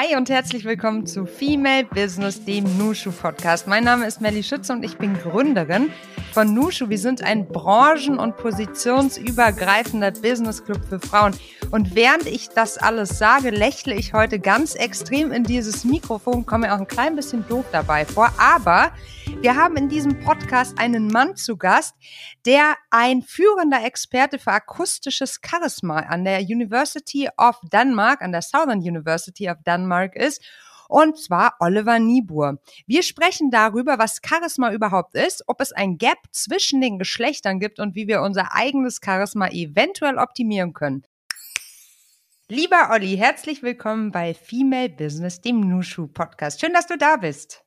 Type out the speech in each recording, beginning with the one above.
Hi und herzlich willkommen zu Female Business, dem Nushu Podcast. Mein Name ist Melly Schütze und ich bin Gründerin von Nushu. Wir sind ein branchen- und positionsübergreifender Business Club für Frauen. Und während ich das alles sage, lächle ich heute ganz extrem in dieses Mikrofon, komme mir auch ein klein bisschen doof dabei vor. Aber wir haben in diesem Podcast einen Mann zu Gast, der ein führender Experte für akustisches Charisma an der University of Denmark, an der Southern University of Denmark ist und zwar Oliver Niebuhr. Wir sprechen darüber, was Charisma überhaupt ist, ob es ein Gap zwischen den Geschlechtern gibt und wie wir unser eigenes Charisma eventuell optimieren können. Lieber Olli, herzlich willkommen bei Female Business, dem Nushu Podcast. Schön, dass du da bist.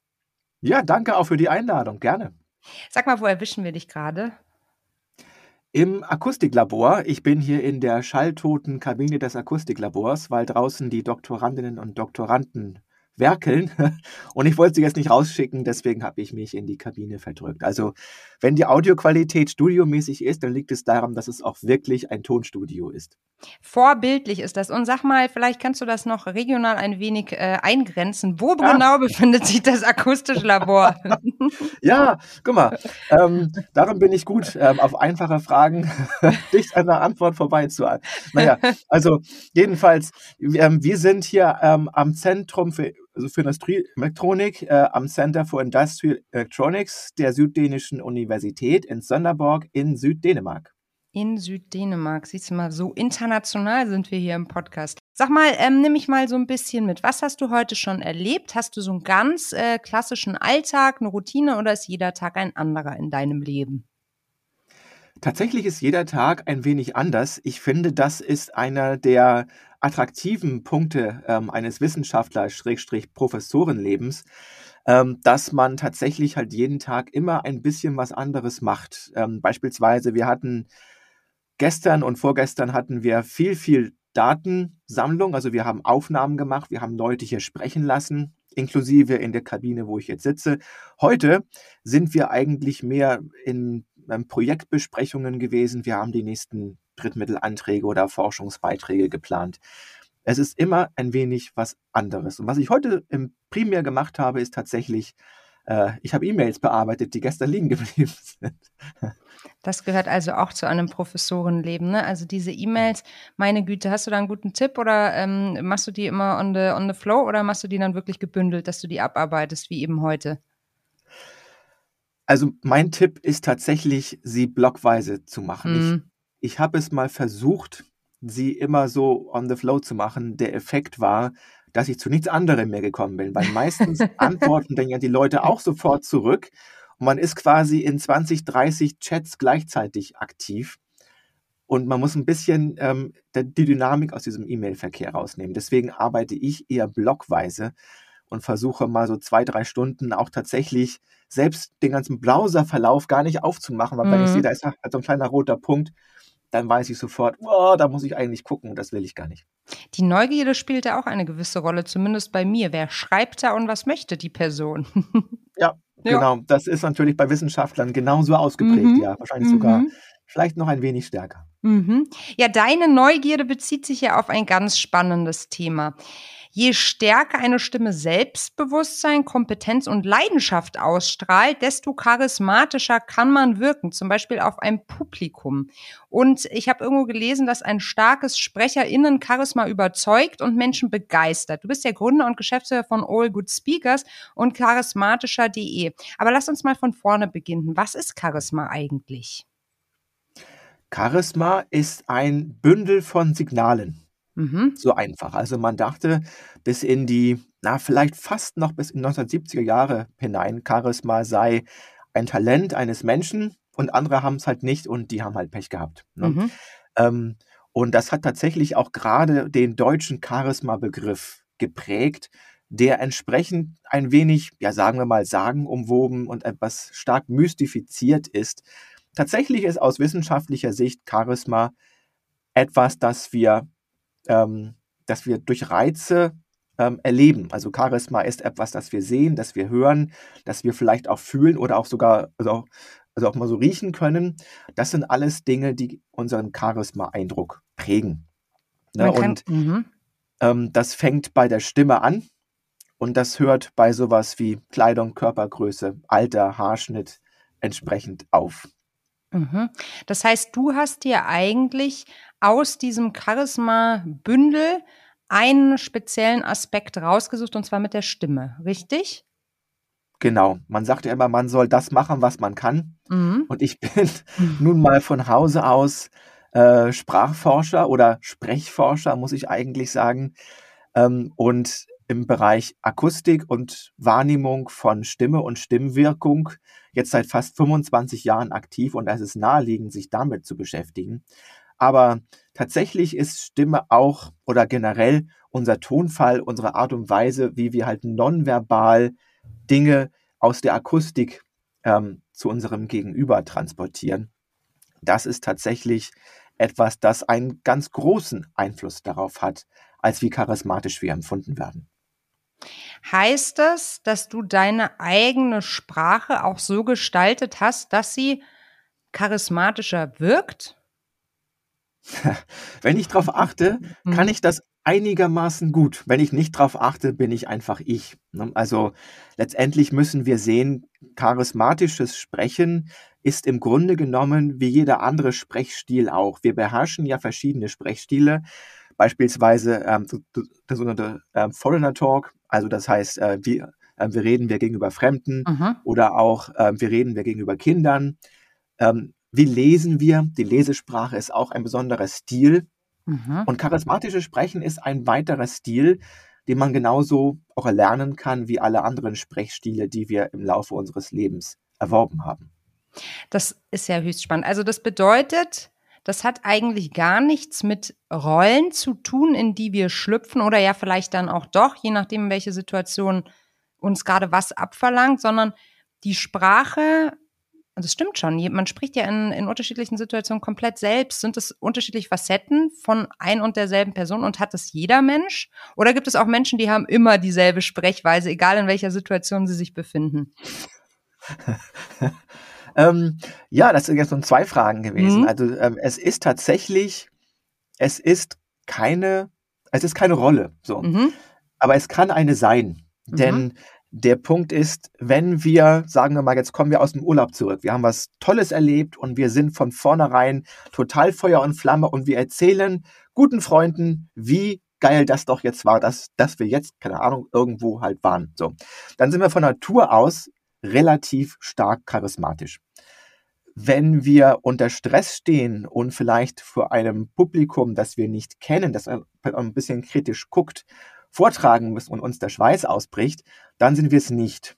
Ja, danke auch für die Einladung. Gerne. Sag mal, wo erwischen wir dich gerade? Im Akustiklabor. Ich bin hier in der schalltoten Kabine des Akustiklabors, weil draußen die Doktorandinnen und Doktoranden werkeln. Und ich wollte sie jetzt nicht rausschicken, deswegen habe ich mich in die Kabine verdrückt. Also, wenn die Audioqualität studiomäßig ist, dann liegt es daran, dass es auch wirklich ein Tonstudio ist. Vorbildlich ist das. Und sag mal, vielleicht kannst du das noch regional ein wenig äh, eingrenzen. Wo ja. genau befindet sich das akustische Labor? ja, guck mal, ähm, darum bin ich gut, ähm, auf einfache Fragen dicht an der Antwort vorbei zu. Naja, also jedenfalls, ähm, wir sind hier ähm, am Zentrum für also für Industrieelektronik äh, am Center for Industrial Electronics der Süddänischen Universität in Sönderborg in Süddänemark. In Süddänemark, siehst du mal, so international sind wir hier im Podcast. Sag mal, ähm, nimm mich mal so ein bisschen mit. Was hast du heute schon erlebt? Hast du so einen ganz äh, klassischen Alltag, eine Routine oder ist jeder Tag ein anderer in deinem Leben? Tatsächlich ist jeder Tag ein wenig anders. Ich finde, das ist einer der attraktiven Punkte ähm, eines Wissenschaftlers-Professorenlebens, ähm, dass man tatsächlich halt jeden Tag immer ein bisschen was anderes macht. Ähm, beispielsweise, wir hatten gestern und vorgestern hatten wir viel, viel Datensammlung. Also wir haben Aufnahmen gemacht, wir haben Leute hier sprechen lassen, inklusive in der Kabine, wo ich jetzt sitze. Heute sind wir eigentlich mehr in ähm, Projektbesprechungen gewesen. Wir haben die nächsten Drittmittelanträge oder Forschungsbeiträge geplant. Es ist immer ein wenig was anderes. Und was ich heute im primär gemacht habe, ist tatsächlich, äh, ich habe E-Mails bearbeitet, die gestern liegen geblieben sind. Das gehört also auch zu einem Professorenleben. Ne? Also diese E-Mails, meine Güte, hast du da einen guten Tipp oder ähm, machst du die immer on the, on the flow oder machst du die dann wirklich gebündelt, dass du die abarbeitest, wie eben heute? Also mein Tipp ist tatsächlich, sie blockweise zu machen. Mhm. Ich, habe es mal versucht, sie immer so on the flow zu machen. Der Effekt war, dass ich zu nichts anderem mehr gekommen bin, weil meistens antworten dann ja die Leute auch sofort zurück und man ist quasi in 20, 30 Chats gleichzeitig aktiv und man muss ein bisschen ähm, die Dynamik aus diesem E-Mail-Verkehr rausnehmen. Deswegen arbeite ich eher blockweise und versuche mal so zwei, drei Stunden auch tatsächlich selbst den ganzen Browserverlauf gar nicht aufzumachen, weil mhm. wenn ich sehe, mhm. da ist halt so ein kleiner roter Punkt, dann weiß ich sofort, oh, da muss ich eigentlich gucken, das will ich gar nicht. Die Neugierde spielt ja auch eine gewisse Rolle, zumindest bei mir. Wer schreibt da und was möchte die Person? ja, ja. genau. Das ist natürlich bei Wissenschaftlern genauso ausgeprägt, mhm. ja. Wahrscheinlich mhm. sogar vielleicht noch ein wenig stärker. Mhm. Ja, deine Neugierde bezieht sich ja auf ein ganz spannendes Thema. Je stärker eine Stimme Selbstbewusstsein, Kompetenz und Leidenschaft ausstrahlt, desto charismatischer kann man wirken, zum Beispiel auf ein Publikum. Und ich habe irgendwo gelesen, dass ein starkes Sprecherinnen-Charisma überzeugt und Menschen begeistert. Du bist der Gründer und Geschäftsführer von All Good Speakers und charismatischer.de. Aber lass uns mal von vorne beginnen. Was ist Charisma eigentlich? Charisma ist ein Bündel von Signalen. Mhm. So einfach. Also man dachte bis in die, na, vielleicht fast noch bis in 1970er Jahre hinein, Charisma sei ein Talent eines Menschen und andere haben es halt nicht und die haben halt Pech gehabt. Ne? Mhm. Ähm, und das hat tatsächlich auch gerade den deutschen Charisma-Begriff geprägt, der entsprechend ein wenig, ja sagen wir mal, sagenumwoben und etwas stark mystifiziert ist. Tatsächlich ist aus wissenschaftlicher Sicht Charisma etwas, das wir ähm, dass wir durch Reize ähm, erleben. Also Charisma ist etwas, das wir sehen, das wir hören, das wir vielleicht auch fühlen oder auch sogar, also auch, also auch mal so riechen können. Das sind alles Dinge, die unseren Charisma-Eindruck prägen. Ne? Und mhm. Ähm, das fängt bei der Stimme an und das hört bei sowas wie Kleidung, Körpergröße, Alter, Haarschnitt entsprechend auf. Mhm. Das heißt, du hast dir eigentlich aus diesem Charisma-Bündel einen speziellen Aspekt rausgesucht, und zwar mit der Stimme, richtig? Genau. Man sagt ja immer, man soll das machen, was man kann. Mhm. Und ich bin nun mal von Hause aus äh, Sprachforscher oder Sprechforscher, muss ich eigentlich sagen. Ähm, und im Bereich Akustik und Wahrnehmung von Stimme und Stimmwirkung jetzt seit fast 25 Jahren aktiv und es ist naheliegend, sich damit zu beschäftigen. Aber tatsächlich ist Stimme auch oder generell unser Tonfall, unsere Art und Weise, wie wir halt nonverbal Dinge aus der Akustik ähm, zu unserem Gegenüber transportieren. Das ist tatsächlich etwas, das einen ganz großen Einfluss darauf hat, als wie charismatisch wir empfunden werden. Heißt das, dass du deine eigene Sprache auch so gestaltet hast, dass sie charismatischer wirkt? Wenn ich darauf achte, kann mhm. ich das einigermaßen gut. Wenn ich nicht darauf achte, bin ich einfach ich. Ne? Also letztendlich müssen wir sehen, charismatisches Sprechen ist im Grunde genommen wie jeder andere Sprechstil auch. Wir beherrschen ja verschiedene Sprechstile Beispielsweise ähm, der sogenannte ähm, Foreigner Talk, also das heißt, äh, wir, äh, wir reden wir gegenüber Fremden mhm. oder auch äh, wir reden wir gegenüber Kindern. Ähm, wie lesen wir? Die Lesesprache ist auch ein besonderer Stil. Mhm. Und charismatisches Sprechen ist ein weiterer Stil, den man genauso auch erlernen kann wie alle anderen Sprechstile, die wir im Laufe unseres Lebens erworben haben. Das ist ja höchst spannend. Also das bedeutet, das hat eigentlich gar nichts mit Rollen zu tun, in die wir schlüpfen oder ja vielleicht dann auch doch, je nachdem, welche Situation uns gerade was abverlangt, sondern die Sprache, das stimmt schon, man spricht ja in, in unterschiedlichen Situationen komplett selbst. Sind es unterschiedliche Facetten von ein und derselben Person und hat es jeder Mensch? Oder gibt es auch Menschen, die haben immer dieselbe Sprechweise, egal in welcher Situation sie sich befinden? Ähm, ja, das sind jetzt so zwei Fragen gewesen. Mhm. Also ähm, es ist tatsächlich, es ist keine, es ist keine Rolle. So. Mhm. Aber es kann eine sein. Mhm. Denn der Punkt ist, wenn wir, sagen wir mal, jetzt kommen wir aus dem Urlaub zurück, wir haben was Tolles erlebt und wir sind von vornherein total Feuer und Flamme und wir erzählen guten Freunden, wie geil das doch jetzt war, dass, dass wir jetzt, keine Ahnung, irgendwo halt waren. So. Dann sind wir von Natur aus relativ stark charismatisch. Wenn wir unter Stress stehen und vielleicht vor einem Publikum, das wir nicht kennen, das ein bisschen kritisch guckt, vortragen müssen und uns der Schweiß ausbricht, dann sind wir es nicht.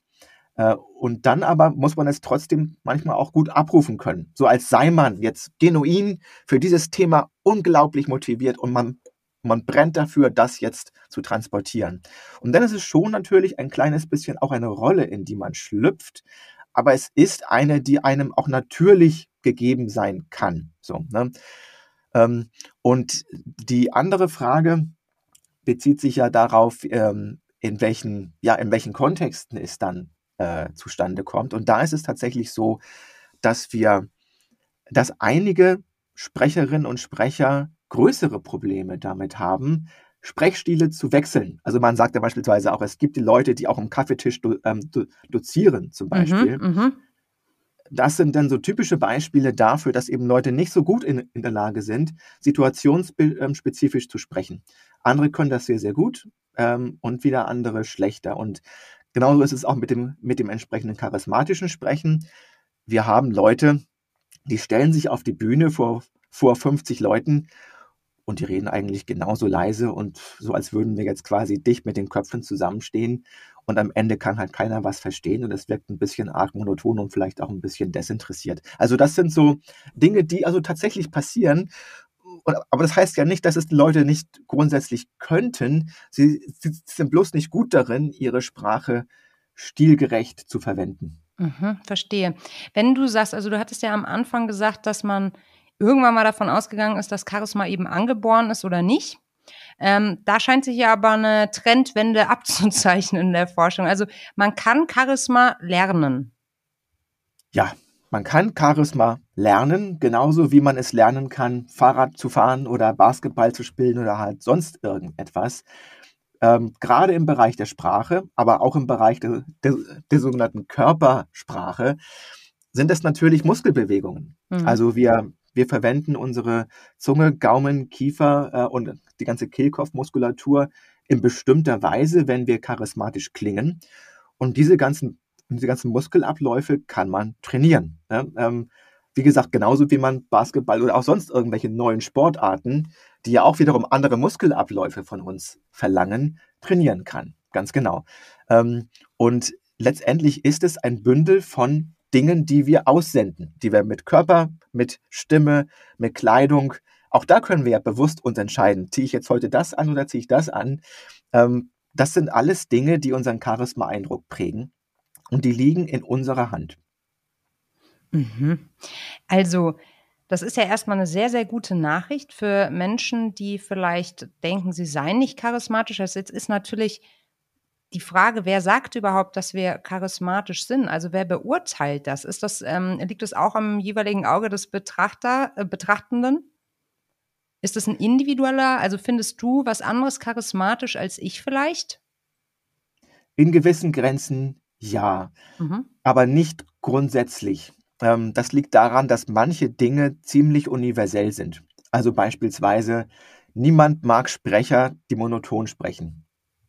Äh, und dann aber muss man es trotzdem manchmal auch gut abrufen können. So als sei man jetzt genuin für dieses Thema unglaublich motiviert und man, man brennt dafür, das jetzt zu transportieren. Und dann ist es schon natürlich ein kleines bisschen auch eine Rolle, in die man schlüpft, aber es ist eine, die einem auch natürlich gegeben sein kann. So, ne? ähm, und die andere Frage bezieht sich ja darauf, ähm, in welchen, ja, in welchen Kontexten es dann äh, zustande kommt. Und da ist es tatsächlich so, dass wir, dass einige Sprecherinnen und Sprecher größere Probleme damit haben, Sprechstile zu wechseln. Also man sagt ja beispielsweise auch, es gibt die Leute, die auch am Kaffeetisch do, ähm, do, dozieren zum mhm, Beispiel. Mhm, das sind dann so typische Beispiele dafür, dass eben Leute nicht so gut in, in der Lage sind, situationsspezifisch zu sprechen. Andere können das sehr, sehr gut ähm, und wieder andere schlechter. Und genauso ist es auch mit dem, mit dem entsprechenden charismatischen Sprechen. Wir haben Leute, die stellen sich auf die Bühne vor, vor 50 Leuten und die reden eigentlich genauso leise und so, als würden wir jetzt quasi dicht mit den Köpfen zusammenstehen und am Ende kann halt keiner was verstehen und es wirkt ein bisschen arg monoton und vielleicht auch ein bisschen desinteressiert. Also das sind so Dinge, die also tatsächlich passieren. Aber das heißt ja nicht, dass es Leute nicht grundsätzlich könnten. Sie, sie sind bloß nicht gut darin, ihre Sprache stilgerecht zu verwenden. Mhm, verstehe. Wenn du sagst, also du hattest ja am Anfang gesagt, dass man irgendwann mal davon ausgegangen ist, dass Charisma eben angeboren ist oder nicht. Ähm, da scheint sich ja aber eine Trendwende abzuzeichnen in der Forschung. Also man kann Charisma lernen. Ja, man kann Charisma lernen, genauso wie man es lernen kann, Fahrrad zu fahren oder Basketball zu spielen oder halt sonst irgendetwas. Ähm, gerade im Bereich der Sprache, aber auch im Bereich der, der, der sogenannten Körpersprache sind es natürlich Muskelbewegungen. Mhm. Also wir, wir verwenden unsere Zunge, Gaumen, Kiefer äh, und die ganze Kehlkopfmuskulatur in bestimmter Weise, wenn wir charismatisch klingen. Und diese ganzen, diese ganzen Muskelabläufe kann man trainieren. Ne? Ähm, wie gesagt, genauso wie man Basketball oder auch sonst irgendwelche neuen Sportarten, die ja auch wiederum andere Muskelabläufe von uns verlangen, trainieren kann. Ganz genau. Ähm, und letztendlich ist es ein Bündel von Dingen, die wir aussenden, die wir mit Körper, mit Stimme, mit Kleidung, auch da können wir ja bewusst uns entscheiden, ziehe ich jetzt heute das an oder ziehe ich das an. Ähm, das sind alles Dinge, die unseren Charisma-Eindruck prägen und die liegen in unserer Hand. Mhm. Also, das ist ja erstmal eine sehr, sehr gute Nachricht für Menschen, die vielleicht denken, sie seien nicht charismatisch. Das jetzt ist natürlich die Frage, wer sagt überhaupt, dass wir charismatisch sind? Also wer beurteilt das? Ist das ähm, liegt es auch am jeweiligen Auge des Betrachter, äh, Betrachtenden? Ist das ein individueller, also findest du was anderes charismatisch als ich vielleicht? In gewissen Grenzen ja, mhm. aber nicht grundsätzlich. Ähm, das liegt daran, dass manche Dinge ziemlich universell sind. Also beispielsweise, niemand mag Sprecher, die monoton sprechen.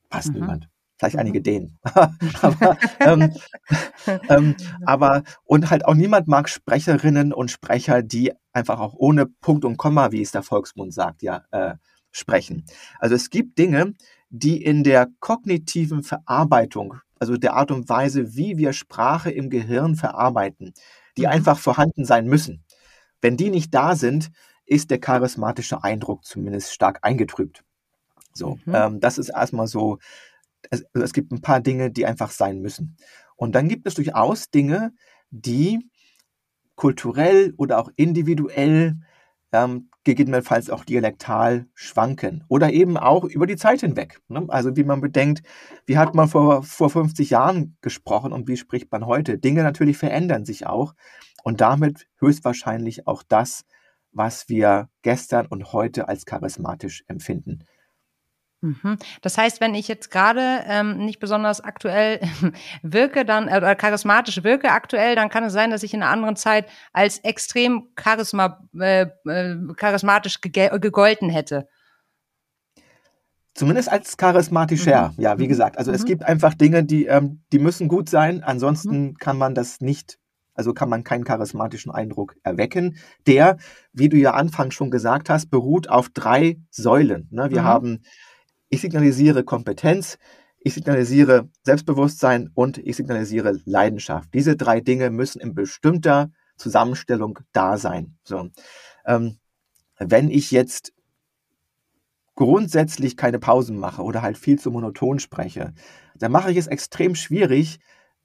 Fast mhm. niemand. Vielleicht mhm. einige denen. aber, ähm, ähm, aber, und halt auch niemand mag Sprecherinnen und Sprecher, die einfach auch ohne Punkt und Komma, wie es der Volksmund sagt, ja, äh, sprechen. Also es gibt Dinge, die in der kognitiven Verarbeitung, also der Art und Weise, wie wir Sprache im Gehirn verarbeiten, die mhm. einfach vorhanden sein müssen. Wenn die nicht da sind, ist der charismatische Eindruck zumindest stark eingetrübt. So, mhm. ähm, das ist erstmal so es, also es gibt ein paar Dinge, die einfach sein müssen. Und dann gibt es durchaus Dinge, die kulturell oder auch individuell, ähm, gegebenenfalls auch dialektal schwanken oder eben auch über die Zeit hinweg. Ne? Also wie man bedenkt, wie hat man vor, vor 50 Jahren gesprochen und wie spricht man heute? Dinge natürlich verändern sich auch und damit höchstwahrscheinlich auch das, was wir gestern und heute als charismatisch empfinden. Mhm. Das heißt, wenn ich jetzt gerade ähm, nicht besonders aktuell wirke, dann äh, oder charismatisch wirke aktuell, dann kann es sein, dass ich in einer anderen Zeit als extrem charisma, äh, äh, charismatisch gegolten hätte. Zumindest als charismatischer, mhm. ja, wie mhm. gesagt. Also mhm. es gibt einfach Dinge, die, ähm, die müssen gut sein, ansonsten mhm. kann man das nicht, also kann man keinen charismatischen Eindruck erwecken. Der, wie du ja anfangs schon gesagt hast, beruht auf drei Säulen. Ne? Wir mhm. haben ich signalisiere Kompetenz, ich signalisiere Selbstbewusstsein und ich signalisiere Leidenschaft. Diese drei Dinge müssen in bestimmter Zusammenstellung da sein. So. Ähm, wenn ich jetzt grundsätzlich keine Pausen mache oder halt viel zu monoton spreche, dann mache ich es extrem schwierig,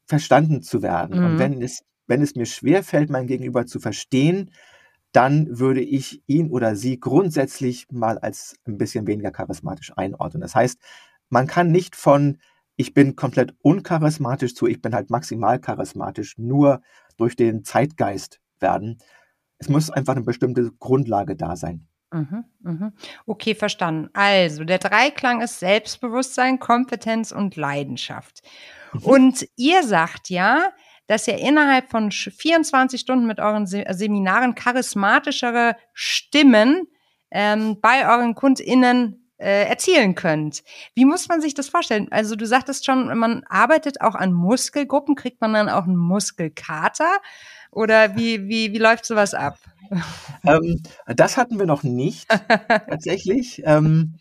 verstanden zu werden. Mhm. Und wenn es, wenn es mir schwerfällt, mein Gegenüber zu verstehen, dann würde ich ihn oder sie grundsätzlich mal als ein bisschen weniger charismatisch einordnen. Das heißt, man kann nicht von ich bin komplett uncharismatisch zu ich bin halt maximal charismatisch nur durch den Zeitgeist werden. Es muss einfach eine bestimmte Grundlage da sein. Mhm, mhm. Okay, verstanden. Also, der Dreiklang ist Selbstbewusstsein, Kompetenz und Leidenschaft. Mhm. Und ihr sagt ja, dass ihr innerhalb von 24 Stunden mit euren Seminaren charismatischere Stimmen ähm, bei euren KundInnen äh, erzielen könnt. Wie muss man sich das vorstellen? Also du sagtest schon, man arbeitet auch an Muskelgruppen. Kriegt man dann auch einen Muskelkater? Oder wie, wie, wie läuft sowas ab? Ähm, das hatten wir noch nicht, tatsächlich. Ähm,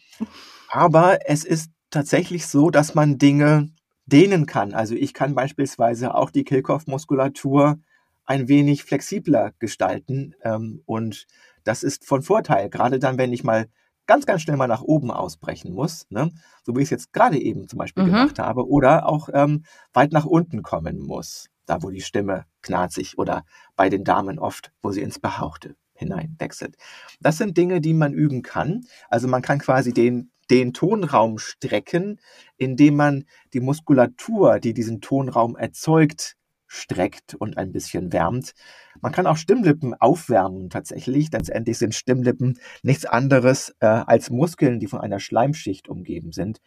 aber es ist tatsächlich so, dass man Dinge dehnen kann. Also ich kann beispielsweise auch die Kehlkopfmuskulatur ein wenig flexibler gestalten ähm, und das ist von Vorteil, gerade dann, wenn ich mal ganz, ganz schnell mal nach oben ausbrechen muss, ne? so wie ich es jetzt gerade eben zum Beispiel mhm. gemacht habe, oder auch ähm, weit nach unten kommen muss, da wo die Stimme knarzig oder bei den Damen oft, wo sie ins Behauchte hineinwechselt. Das sind Dinge, die man üben kann. Also man kann quasi den den Tonraum strecken, indem man die Muskulatur, die diesen Tonraum erzeugt, streckt und ein bisschen wärmt. Man kann auch Stimmlippen aufwärmen tatsächlich. Letztendlich sind Stimmlippen nichts anderes äh, als Muskeln, die von einer Schleimschicht umgeben sind.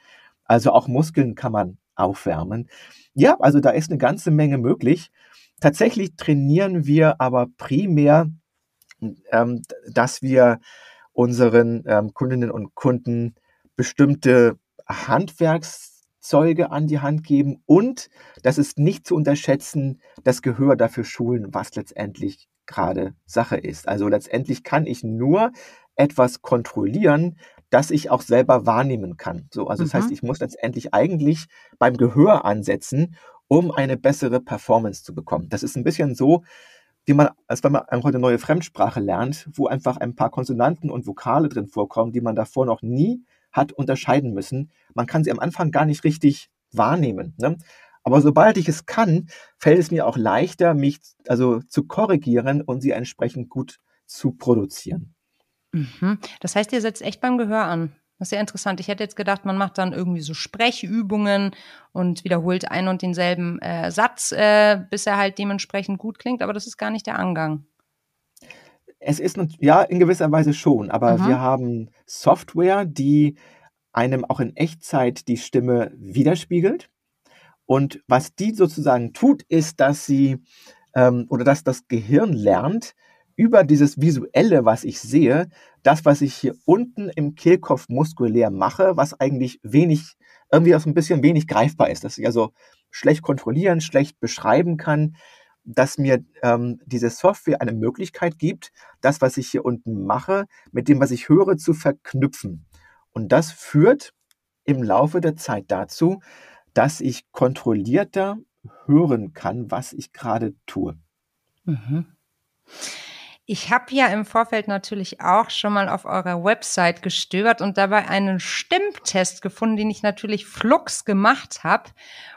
Also auch Muskeln kann man aufwärmen. Ja, also da ist eine ganze Menge möglich. Tatsächlich trainieren wir aber primär, ähm, dass wir unseren ähm, Kundinnen und Kunden bestimmte Handwerkszeuge an die Hand geben und das ist nicht zu unterschätzen, das Gehör dafür schulen, was letztendlich gerade Sache ist. Also letztendlich kann ich nur etwas kontrollieren, das ich auch selber wahrnehmen kann. So, also das heißt, mhm. ich muss letztendlich eigentlich beim Gehör ansetzen, um eine bessere Performance zu bekommen. Das ist ein bisschen so, wie man, als wenn man eine neue Fremdsprache lernt, wo einfach ein paar Konsonanten und Vokale drin vorkommen, die man davor noch nie hat unterscheiden müssen. Man kann sie am Anfang gar nicht richtig wahrnehmen. Ne? Aber sobald ich es kann, fällt es mir auch leichter, mich also zu korrigieren und sie entsprechend gut zu produzieren. Mhm. Das heißt, ihr setzt echt beim Gehör an. Das ist ja interessant. Ich hätte jetzt gedacht, man macht dann irgendwie so Sprechübungen und wiederholt einen und denselben äh, Satz, äh, bis er halt dementsprechend gut klingt, aber das ist gar nicht der Angang. Es ist ja in gewisser Weise schon, aber mhm. wir haben Software, die einem auch in Echtzeit die Stimme widerspiegelt. Und was die sozusagen tut, ist, dass sie ähm, oder dass das Gehirn lernt, über dieses Visuelle, was ich sehe, das, was ich hier unten im Kehlkopf muskulär mache, was eigentlich wenig, irgendwie auch so ein bisschen wenig greifbar ist, dass ich also schlecht kontrollieren, schlecht beschreiben kann, dass mir ähm, diese Software eine Möglichkeit gibt, das, was ich hier unten mache, mit dem, was ich höre, zu verknüpfen. Und das führt im Laufe der Zeit dazu, dass ich kontrollierter hören kann, was ich gerade tue. Mhm. Ich habe ja im Vorfeld natürlich auch schon mal auf eurer Website gestöbert und dabei einen Stimmtest gefunden, den ich natürlich flux gemacht habe.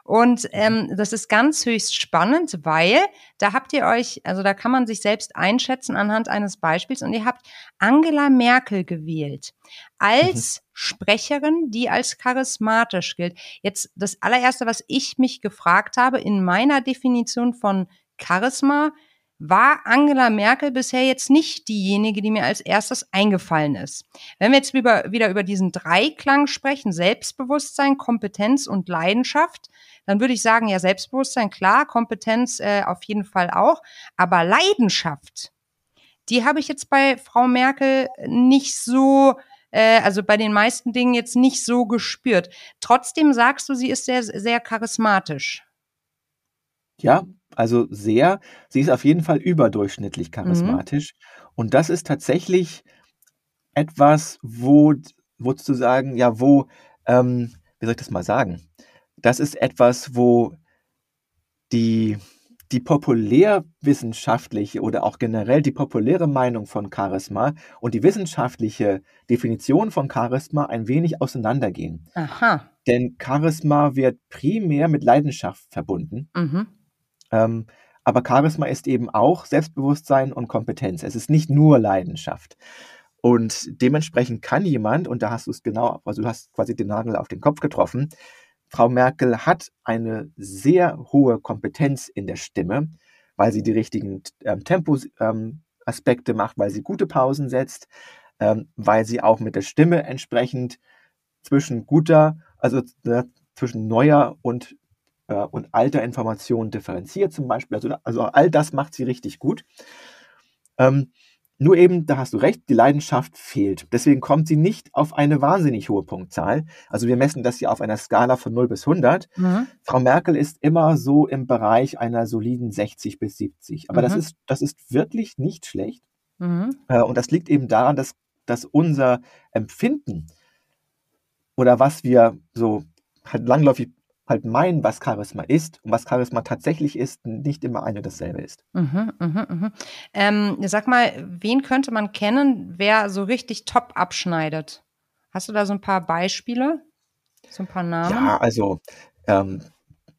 Und ähm, das ist ganz höchst spannend, weil da habt ihr euch, also da kann man sich selbst einschätzen anhand eines Beispiels und ihr habt Angela Merkel gewählt als mhm. Sprecherin, die als charismatisch gilt. Jetzt das allererste, was ich mich gefragt habe in meiner Definition von Charisma, war Angela Merkel bisher jetzt nicht diejenige, die mir als erstes eingefallen ist. Wenn wir jetzt über, wieder über diesen Dreiklang sprechen, Selbstbewusstsein, Kompetenz und Leidenschaft, dann würde ich sagen, ja, Selbstbewusstsein, klar, Kompetenz äh, auf jeden Fall auch, aber Leidenschaft, die habe ich jetzt bei Frau Merkel nicht so, äh, also bei den meisten Dingen jetzt nicht so gespürt. Trotzdem sagst du, sie ist sehr, sehr charismatisch. Ja, also sehr. Sie ist auf jeden Fall überdurchschnittlich Mhm. charismatisch. Und das ist tatsächlich etwas, wo wo zu sagen, ja, wo, ähm wie soll ich das mal sagen? Das ist etwas, wo die die populärwissenschaftliche oder auch generell die populäre Meinung von Charisma und die wissenschaftliche Definition von Charisma ein wenig auseinandergehen. Aha. Denn Charisma wird primär mit Leidenschaft verbunden. Mhm. Ähm, aber Charisma ist eben auch Selbstbewusstsein und Kompetenz. Es ist nicht nur Leidenschaft. Und dementsprechend kann jemand, und da hast du es genau, also du hast quasi den Nagel auf den Kopf getroffen, Frau Merkel hat eine sehr hohe Kompetenz in der Stimme, weil sie die richtigen ähm, Tempoaspekte ähm, macht, weil sie gute Pausen setzt, ähm, weil sie auch mit der Stimme entsprechend zwischen guter, also äh, zwischen neuer und und alter Informationen differenziert zum Beispiel. Also, also all das macht sie richtig gut. Ähm, nur eben, da hast du recht, die Leidenschaft fehlt. Deswegen kommt sie nicht auf eine wahnsinnig hohe Punktzahl. Also wir messen das hier auf einer Skala von 0 bis 100. Mhm. Frau Merkel ist immer so im Bereich einer soliden 60 bis 70. Aber mhm. das, ist, das ist wirklich nicht schlecht. Mhm. Äh, und das liegt eben daran, dass, dass unser Empfinden oder was wir so halt langläufig halt meinen, was Charisma ist und was Charisma tatsächlich ist, nicht immer eine dasselbe ist. Mhm, mh, mh. Ähm, sag mal, wen könnte man kennen, wer so richtig top abschneidet? Hast du da so ein paar Beispiele? So ein paar Namen? Ja, also ähm,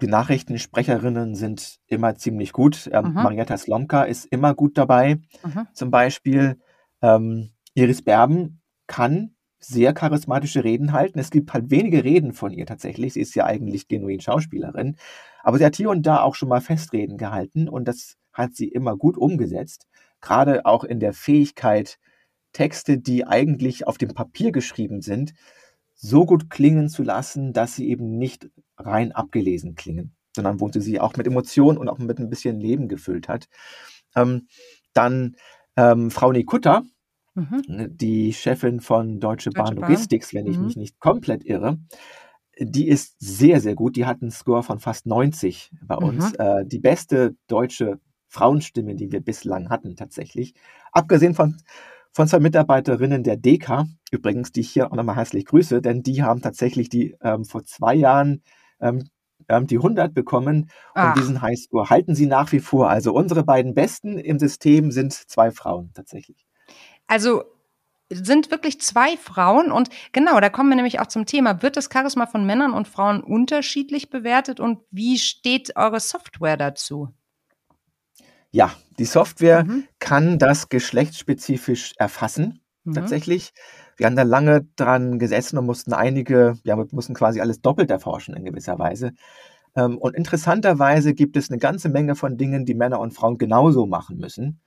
die Nachrichtensprecherinnen sind immer ziemlich gut. Ähm, mhm. Marietta Slomka ist immer gut dabei. Mhm. Zum Beispiel ähm, Iris Berben kann sehr charismatische Reden halten. Es gibt halt wenige Reden von ihr tatsächlich. Sie ist ja eigentlich genuin Schauspielerin. Aber sie hat hier und da auch schon mal Festreden gehalten und das hat sie immer gut umgesetzt. Gerade auch in der Fähigkeit, Texte, die eigentlich auf dem Papier geschrieben sind, so gut klingen zu lassen, dass sie eben nicht rein abgelesen klingen, sondern wo sie sie auch mit Emotionen und auch mit ein bisschen Leben gefüllt hat. Ähm, dann ähm, Frau Nikutta, mhm. Ne, die Chefin von Deutsche, Deutsche Bahn Logistics, wenn ich mhm. mich nicht komplett irre, die ist sehr, sehr gut. Die hat einen Score von fast 90 bei uns. Mhm. Äh, die beste deutsche Frauenstimme, die wir bislang hatten, tatsächlich. Abgesehen von, von zwei Mitarbeiterinnen der DEKA, übrigens, die ich hier auch nochmal herzlich grüße, denn die haben tatsächlich die ähm, vor zwei Jahren ähm die 100 bekommen Ach. und diesen Highscore halten sie nach wie vor. Also unsere beiden Besten im System sind zwei Frauen tatsächlich. Also sind wirklich zwei Frauen und genau, da kommen wir nämlich auch zum Thema. Wird das Charisma von Männern und Frauen unterschiedlich bewertet und wie steht eure Software dazu? Ja, die Software mhm. kann das geschlechtsspezifisch erfassen, mhm. tatsächlich. Wir haben da lange dran gesessen und mussten einige, ja, wir mussten quasi alles doppelt erforschen in gewisser Weise. Ähm, und interessanterweise gibt es eine ganze Menge von Dingen, die Männer und Frauen genauso machen müssen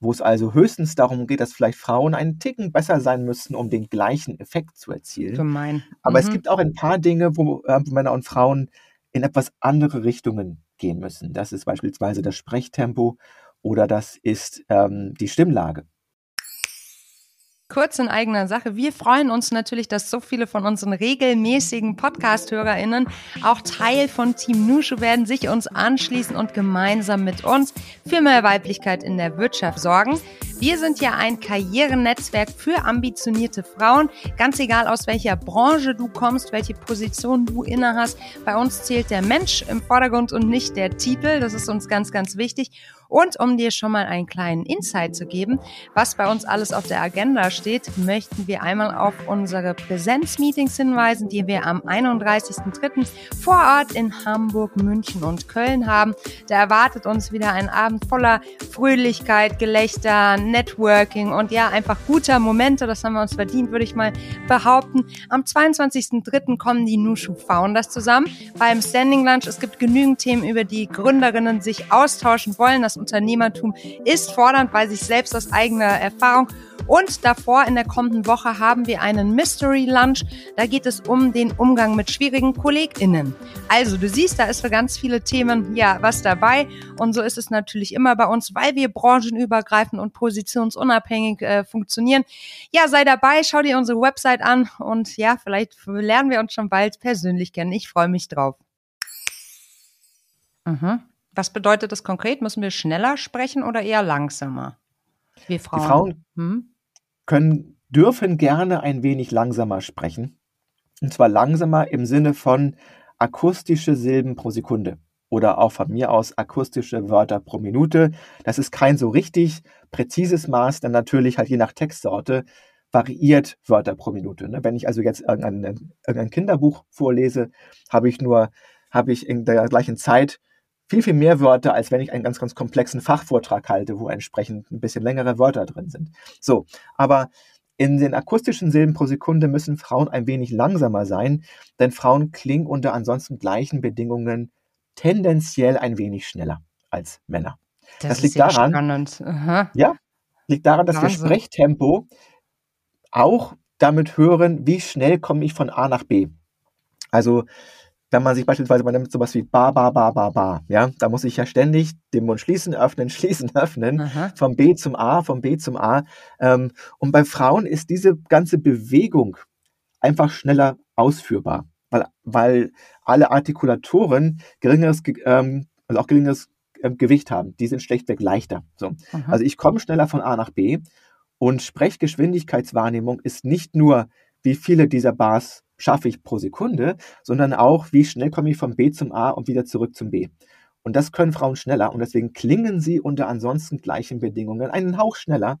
wo es also höchstens darum geht, dass vielleicht Frauen einen Ticken besser sein müssten, um den gleichen Effekt zu erzielen. Gemein. Aber mhm. es gibt auch ein paar Dinge, wo äh, Männer und Frauen in etwas andere Richtungen gehen müssen. Das ist beispielsweise das Sprechtempo oder das ist ähm, die Stimmlage. Kurz in eigener Sache. Wir freuen uns natürlich, dass so viele von unseren regelmäßigen Podcast-HörerInnen auch Teil von Team Nushu werden, sich uns anschließen und gemeinsam mit uns für mehr Weiblichkeit in der Wirtschaft sorgen. Wir sind ja ein Karrierenetzwerk für ambitionierte Frauen. Ganz egal aus welcher Branche du kommst, welche Position du innehast. Bei uns zählt der Mensch im Vordergrund und nicht der Titel. Das ist uns ganz, ganz wichtig. Und um dir schon mal einen kleinen Insight zu geben, was bei uns alles auf der Agenda steht, möchten wir einmal auf unsere Präsenzmeetings hinweisen, die wir am 31.03. vor Ort in Hamburg, München und Köln haben. Da erwartet uns wieder ein Abend voller Fröhlichkeit, Gelächter, Networking und ja, einfach guter Momente. Das haben wir uns verdient, würde ich mal behaupten. Am 22.03. kommen die Nushu Founders zusammen beim Standing Lunch. Es gibt genügend Themen, über die Gründerinnen sich austauschen wollen. Das Unternehmertum ist fordernd bei sich selbst aus eigener Erfahrung. Und davor in der kommenden Woche haben wir einen Mystery Lunch. Da geht es um den Umgang mit schwierigen KollegInnen. Also du siehst, da ist für ganz viele Themen ja was dabei. Und so ist es natürlich immer bei uns, weil wir branchenübergreifend und positionsunabhängig äh, funktionieren. Ja, sei dabei, schau dir unsere Website an und ja, vielleicht lernen wir uns schon bald persönlich kennen. Ich freue mich drauf. Mhm. Was bedeutet das konkret? Müssen wir schneller sprechen oder eher langsamer? Wir Frauen. Die Frauen hm? können, dürfen gerne ein wenig langsamer sprechen. Und zwar langsamer im Sinne von akustische Silben pro Sekunde oder auch von mir aus akustische Wörter pro Minute. Das ist kein so richtig präzises Maß, denn natürlich halt je nach Textsorte variiert Wörter pro Minute. Ne? Wenn ich also jetzt irgendein, irgendein Kinderbuch vorlese, habe ich nur, habe ich in der gleichen Zeit viel, viel mehr Wörter, als wenn ich einen ganz, ganz komplexen Fachvortrag halte, wo entsprechend ein bisschen längere Wörter drin sind. So, aber in den akustischen Silben pro Sekunde müssen Frauen ein wenig langsamer sein, denn Frauen klingen unter ansonsten gleichen Bedingungen tendenziell ein wenig schneller als Männer. Das, das liegt daran, ja, liegt daran, dass Wahnsinn. wir Sprechtempo auch damit hören, wie schnell komme ich von A nach B. Also wenn man sich beispielsweise mal nimmt sowas wie ba, ba, ba, ba, ba, ja, da muss ich ja ständig den Mund schließen, öffnen, schließen, öffnen, Aha. vom B zum A, vom B zum A. Ähm, und bei Frauen ist diese ganze Bewegung einfach schneller ausführbar, weil, weil alle Artikulatoren geringeres, ähm, also auch geringeres ähm, Gewicht haben. Die sind schlechtweg leichter. So. Also ich komme schneller von A nach B und Sprechgeschwindigkeitswahrnehmung ist nicht nur, wie viele dieser Bars schaffe ich pro Sekunde, sondern auch, wie schnell komme ich vom B zum A und wieder zurück zum B. Und das können Frauen schneller und deswegen klingen sie unter ansonsten gleichen Bedingungen einen Hauch schneller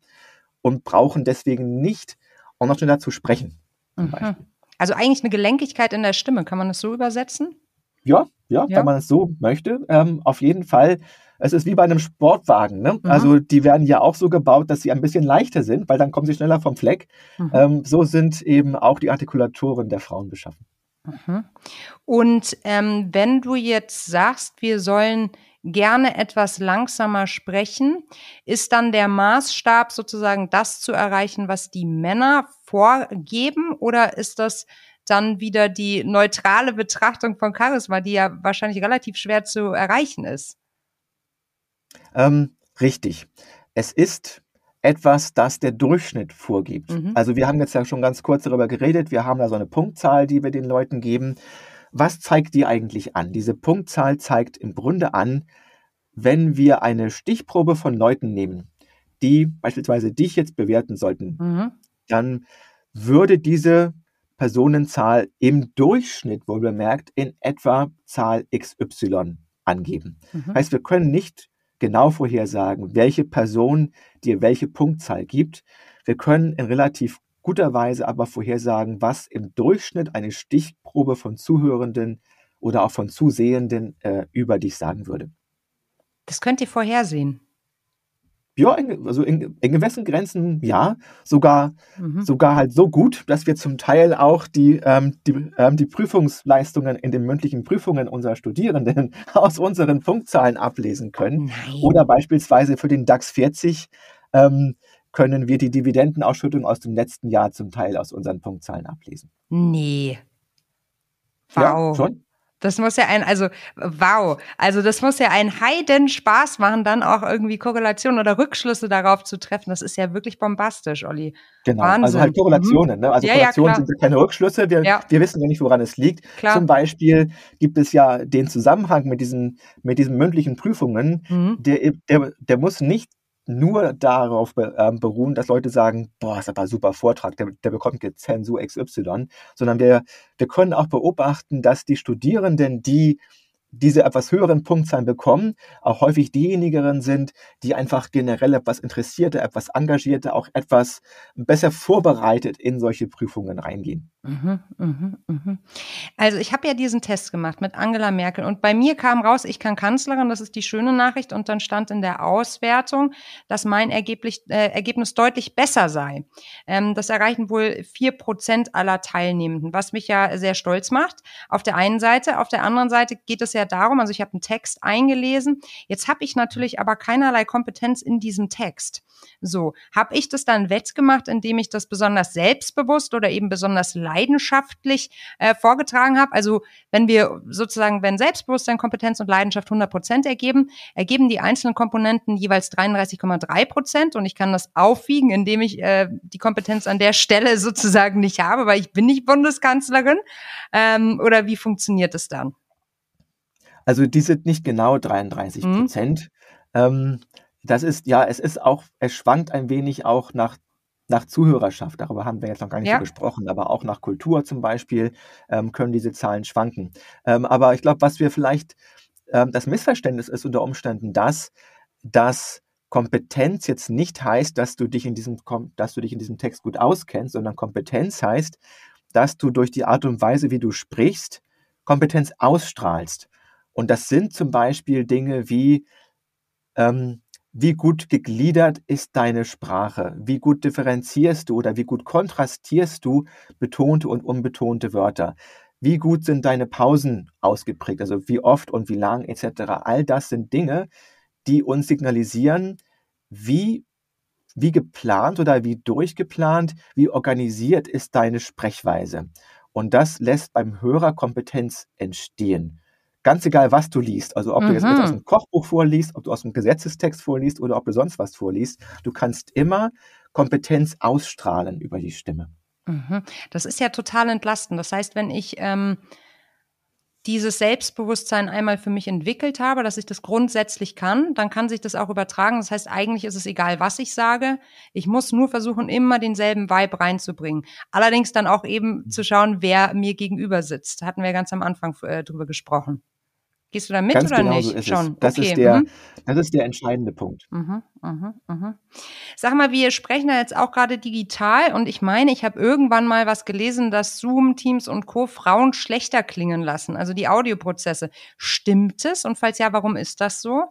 und brauchen deswegen nicht auch noch schneller zu sprechen. Mhm. Also eigentlich eine Gelenkigkeit in der Stimme, kann man das so übersetzen? Ja, ja, ja. wenn man es so möchte. Ähm, auf jeden Fall es ist wie bei einem Sportwagen. Ne? Mhm. Also die werden ja auch so gebaut, dass sie ein bisschen leichter sind, weil dann kommen sie schneller vom Fleck. Mhm. Ähm, so sind eben auch die Artikulatoren der Frauen beschaffen. Mhm. Und ähm, wenn du jetzt sagst, wir sollen gerne etwas langsamer sprechen, ist dann der Maßstab sozusagen das zu erreichen, was die Männer vorgeben, oder ist das dann wieder die neutrale Betrachtung von Charisma, die ja wahrscheinlich relativ schwer zu erreichen ist? Ähm, richtig. Es ist etwas, das der Durchschnitt vorgibt. Mhm. Also wir haben jetzt ja schon ganz kurz darüber geredet. Wir haben da so eine Punktzahl, die wir den Leuten geben. Was zeigt die eigentlich an? Diese Punktzahl zeigt im Grunde an, wenn wir eine Stichprobe von Leuten nehmen, die beispielsweise dich jetzt bewerten sollten, mhm. dann würde diese Personenzahl im Durchschnitt, wohl bemerkt, in etwa Zahl XY angeben. Mhm. Heißt, wir können nicht genau vorhersagen, welche Person dir welche Punktzahl gibt. Wir können in relativ guter Weise aber vorhersagen, was im Durchschnitt eine Stichprobe von Zuhörenden oder auch von Zusehenden äh, über dich sagen würde. Das könnt ihr vorhersehen. Ja, in, also in, in, gewissen Grenzen ja, sogar, mhm. sogar halt so gut, dass wir zum Teil auch die, ähm, die, ähm, die Prüfungsleistungen in den mündlichen Prüfungen unserer Studierenden aus unseren Punktzahlen ablesen können. Nein. Oder beispielsweise für den DAX 40 ähm, können wir die Dividendenausschüttung aus dem letzten Jahr zum Teil aus unseren Punktzahlen ablesen. Nee. Wow. Ja, schon. Das muss ja ein, also wow, also das muss ja ein Heiden Spaß machen, dann auch irgendwie Korrelationen oder Rückschlüsse darauf zu treffen. Das ist ja wirklich bombastisch, Olli. Genau, Wahnsinn. also halt Korrelationen. Mhm. Ne? Also ja, Korrelationen ja, sind keine Rückschlüsse. Wir, ja. wir wissen ja nicht, woran es liegt. Klar. Zum Beispiel gibt es ja den Zusammenhang mit diesen, mit diesen mündlichen Prüfungen. Mhm. Der, der, der muss nicht nur darauf ähm, beruhen, dass Leute sagen, boah, ist aber ein super Vortrag, der, der bekommt jetzt Zensur XY, sondern wir, wir können auch beobachten, dass die Studierenden, die diese etwas höheren Punktzahlen bekommen, auch häufig diejenigen sind, die einfach generell etwas Interessierte, etwas Engagierte, auch etwas besser vorbereitet in solche Prüfungen reingehen. Mhm, mhm, mhm. Also ich habe ja diesen Test gemacht mit Angela Merkel und bei mir kam raus, ich kann Kanzlerin, das ist die schöne Nachricht und dann stand in der Auswertung, dass mein äh, Ergebnis deutlich besser sei. Ähm, das erreichen wohl vier Prozent aller Teilnehmenden, was mich ja sehr stolz macht. Auf der einen Seite, auf der anderen Seite geht es ja darum, also ich habe einen Text eingelesen, jetzt habe ich natürlich aber keinerlei Kompetenz in diesem Text. So, habe ich das dann wettgemacht, indem ich das besonders selbstbewusst oder eben besonders leidenschaftlich äh, vorgetragen habe? Also wenn wir sozusagen, wenn Selbstbewusstsein, Kompetenz und Leidenschaft 100 Prozent ergeben, ergeben die einzelnen Komponenten jeweils 33,3 Prozent und ich kann das aufwiegen, indem ich äh, die Kompetenz an der Stelle sozusagen nicht habe, weil ich bin nicht Bundeskanzlerin. Ähm, oder wie funktioniert es dann? Also die sind nicht genau 33 mhm. Prozent. Mhm. Ähm, das ist, ja, es ist auch, es schwankt ein wenig auch nach, nach Zuhörerschaft. Darüber haben wir jetzt noch gar nicht ja. so gesprochen, aber auch nach Kultur zum Beispiel ähm, können diese Zahlen schwanken. Ähm, aber ich glaube, was wir vielleicht, ähm, das Missverständnis ist unter Umständen das, dass Kompetenz jetzt nicht heißt, dass du dich in diesem, dass du dich in diesem Text gut auskennst, sondern Kompetenz heißt, dass du durch die Art und Weise, wie du sprichst, Kompetenz ausstrahlst. Und das sind zum Beispiel Dinge wie, ähm, wie gut gegliedert ist deine Sprache? Wie gut differenzierst du oder wie gut kontrastierst du betonte und unbetonte Wörter? Wie gut sind deine Pausen ausgeprägt? Also wie oft und wie lang etc. All das sind Dinge, die uns signalisieren, wie, wie geplant oder wie durchgeplant, wie organisiert ist deine Sprechweise. Und das lässt beim Hörer Kompetenz entstehen. Ganz egal, was du liest. Also ob mhm. du jetzt aus mhm. dem Kochbuch vorliest, ob du aus dem Gesetzestext vorliest oder ob du sonst was vorliest. Du kannst immer Kompetenz ausstrahlen über die Stimme. Mhm. Das ist ja total entlastend. Das heißt, wenn ich ähm, dieses Selbstbewusstsein einmal für mich entwickelt habe, dass ich das grundsätzlich kann, dann kann sich das auch übertragen. Das heißt, eigentlich ist es egal, was ich sage. Ich muss nur versuchen, immer denselben Vibe reinzubringen. Allerdings dann auch eben zu schauen, wer mir gegenüber sitzt. Hatten wir ganz am Anfang äh, drüber gesprochen. Gehst du da mit Ganz oder genau nicht? So ist Schon. Es. Das, okay. ist der, mhm. das ist der entscheidende Punkt. Mhm, mhm, mhm. Sag mal, wir sprechen da jetzt auch gerade digital und ich meine, ich habe irgendwann mal was gelesen, dass Zoom, Teams und Co. Frauen schlechter klingen lassen, also die Audioprozesse. Stimmt es? Und falls ja, warum ist das so?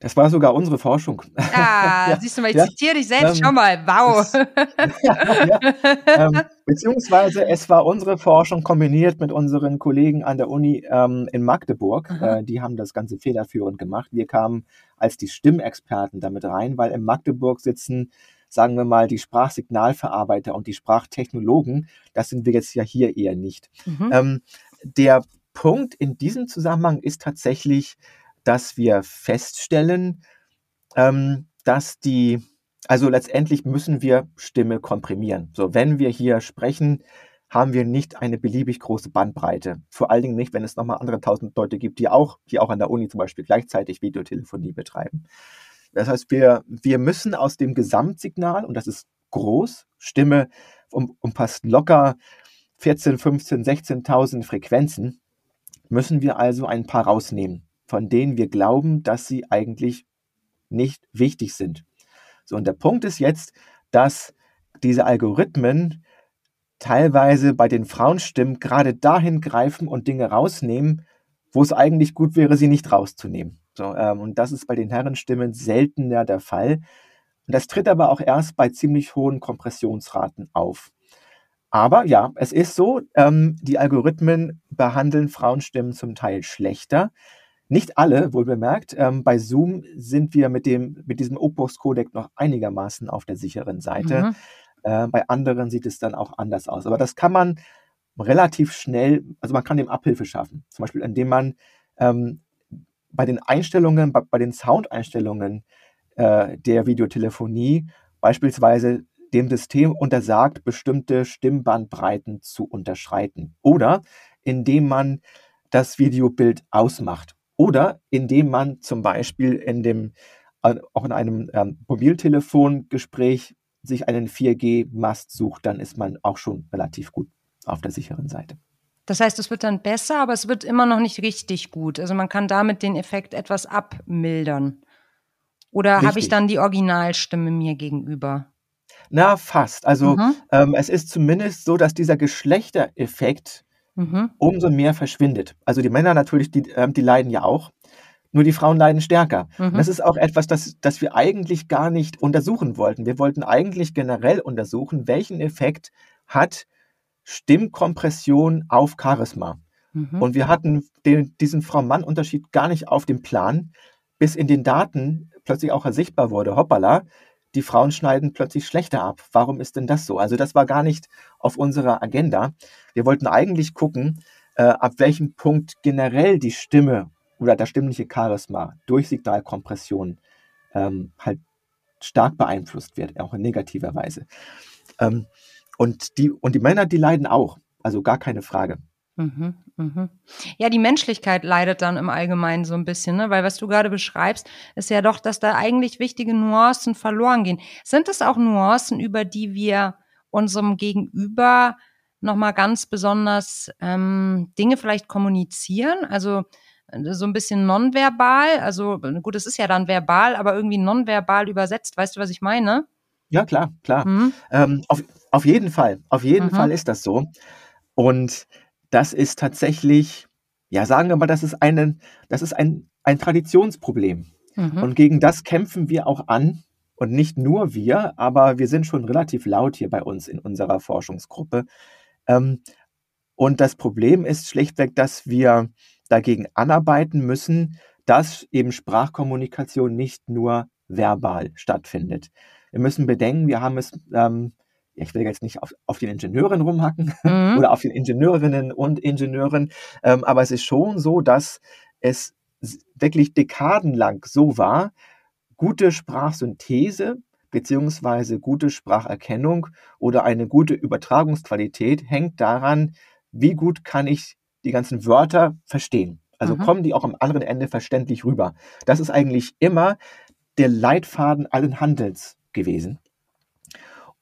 Das war sogar unsere Forschung. Ah, ja, siehst du mal, ich ja, zitiere dich selbst ähm, schon mal. Wow. ja, ähm, beziehungsweise es war unsere Forschung kombiniert mit unseren Kollegen an der Uni ähm, in Magdeburg. Äh, die haben das Ganze federführend gemacht. Wir kamen als die Stimmexperten damit rein, weil in Magdeburg sitzen, sagen wir mal, die Sprachsignalverarbeiter und die Sprachtechnologen. Das sind wir jetzt ja hier eher nicht. Mhm. Ähm, der Punkt in diesem Zusammenhang ist tatsächlich, dass wir feststellen, ähm, dass die, also letztendlich müssen wir Stimme komprimieren. So, wenn wir hier sprechen, haben wir nicht eine beliebig große Bandbreite. Vor allen Dingen nicht, wenn es nochmal andere tausend Leute gibt, die auch, die auch an der Uni zum Beispiel gleichzeitig Videotelefonie betreiben. Das heißt, wir, wir müssen aus dem Gesamtsignal, und das ist groß, Stimme um, umfasst locker 14, 15, 16.000 Frequenzen, müssen wir also ein paar rausnehmen von denen wir glauben, dass sie eigentlich nicht wichtig sind. So, und der Punkt ist jetzt, dass diese Algorithmen teilweise bei den Frauenstimmen gerade dahin greifen und Dinge rausnehmen, wo es eigentlich gut wäre, sie nicht rauszunehmen. So, ähm, und das ist bei den Herrenstimmen seltener der Fall. Und das tritt aber auch erst bei ziemlich hohen Kompressionsraten auf. Aber ja, es ist so, ähm, die Algorithmen behandeln Frauenstimmen zum Teil schlechter. Nicht alle, wohl bemerkt. Ähm, bei Zoom sind wir mit, dem, mit diesem Opus-Codec noch einigermaßen auf der sicheren Seite. Mhm. Äh, bei anderen sieht es dann auch anders aus. Aber das kann man relativ schnell, also man kann dem Abhilfe schaffen. Zum Beispiel, indem man ähm, bei den Einstellungen, bei, bei den Soundeinstellungen äh, der Videotelefonie beispielsweise dem System untersagt, bestimmte Stimmbandbreiten zu unterschreiten. Oder indem man das Videobild ausmacht. Oder indem man zum Beispiel in dem, äh, auch in einem ähm, Mobiltelefongespräch sich einen 4G-Mast sucht, dann ist man auch schon relativ gut auf der sicheren Seite. Das heißt, es wird dann besser, aber es wird immer noch nicht richtig gut. Also man kann damit den Effekt etwas abmildern. Oder habe ich dann die Originalstimme mir gegenüber? Na, fast. Also mhm. ähm, es ist zumindest so, dass dieser Geschlechtereffekt mhm. umso mehr verschwindet. Also die Männer natürlich, die, äh, die leiden ja auch. Nur die Frauen leiden stärker. Mhm. Das ist auch etwas, das, das wir eigentlich gar nicht untersuchen wollten. Wir wollten eigentlich generell untersuchen, welchen Effekt hat Stimmkompression auf Charisma. Mhm. Und wir hatten den, diesen Frau-Mann-Unterschied gar nicht auf dem Plan, bis in den Daten plötzlich auch sichtbar wurde, hoppala, die Frauen schneiden plötzlich schlechter ab. Warum ist denn das so? Also das war gar nicht auf unserer Agenda. Wir wollten eigentlich gucken, äh, ab welchem Punkt generell die Stimme oder das stimmliche Charisma durch Signalkompression ähm, halt stark beeinflusst wird, auch in negativer Weise. Ähm, und, die, und die Männer, die leiden auch, also gar keine Frage. Mhm, mhm. Ja, die Menschlichkeit leidet dann im Allgemeinen so ein bisschen, ne? weil was du gerade beschreibst, ist ja doch, dass da eigentlich wichtige Nuancen verloren gehen. Sind es auch Nuancen, über die wir unserem Gegenüber nochmal ganz besonders ähm, Dinge vielleicht kommunizieren? Also äh, so ein bisschen nonverbal, also gut, es ist ja dann verbal, aber irgendwie nonverbal übersetzt. Weißt du, was ich meine? Ja, klar, klar. Mhm. Ähm, auf, auf jeden Fall, auf jeden mhm. Fall ist das so. Und das ist tatsächlich, ja, sagen wir mal, das ist, eine, das ist ein, ein Traditionsproblem. Mhm. Und gegen das kämpfen wir auch an. Und nicht nur wir, aber wir sind schon relativ laut hier bei uns in unserer Forschungsgruppe. Ähm, und das Problem ist schlichtweg, dass wir dagegen anarbeiten müssen, dass eben Sprachkommunikation nicht nur verbal stattfindet. Wir müssen bedenken, wir haben es ähm, ich will jetzt nicht auf, auf den Ingenieuren rumhacken mhm. oder auf den Ingenieurinnen und Ingenieuren, ähm, aber es ist schon so, dass es wirklich dekadenlang so war, gute Sprachsynthese beziehungsweise gute Spracherkennung oder eine gute Übertragungsqualität hängt daran, wie gut kann ich die ganzen Wörter verstehen. Also mhm. kommen die auch am anderen Ende verständlich rüber. Das ist eigentlich immer der Leitfaden allen Handels gewesen.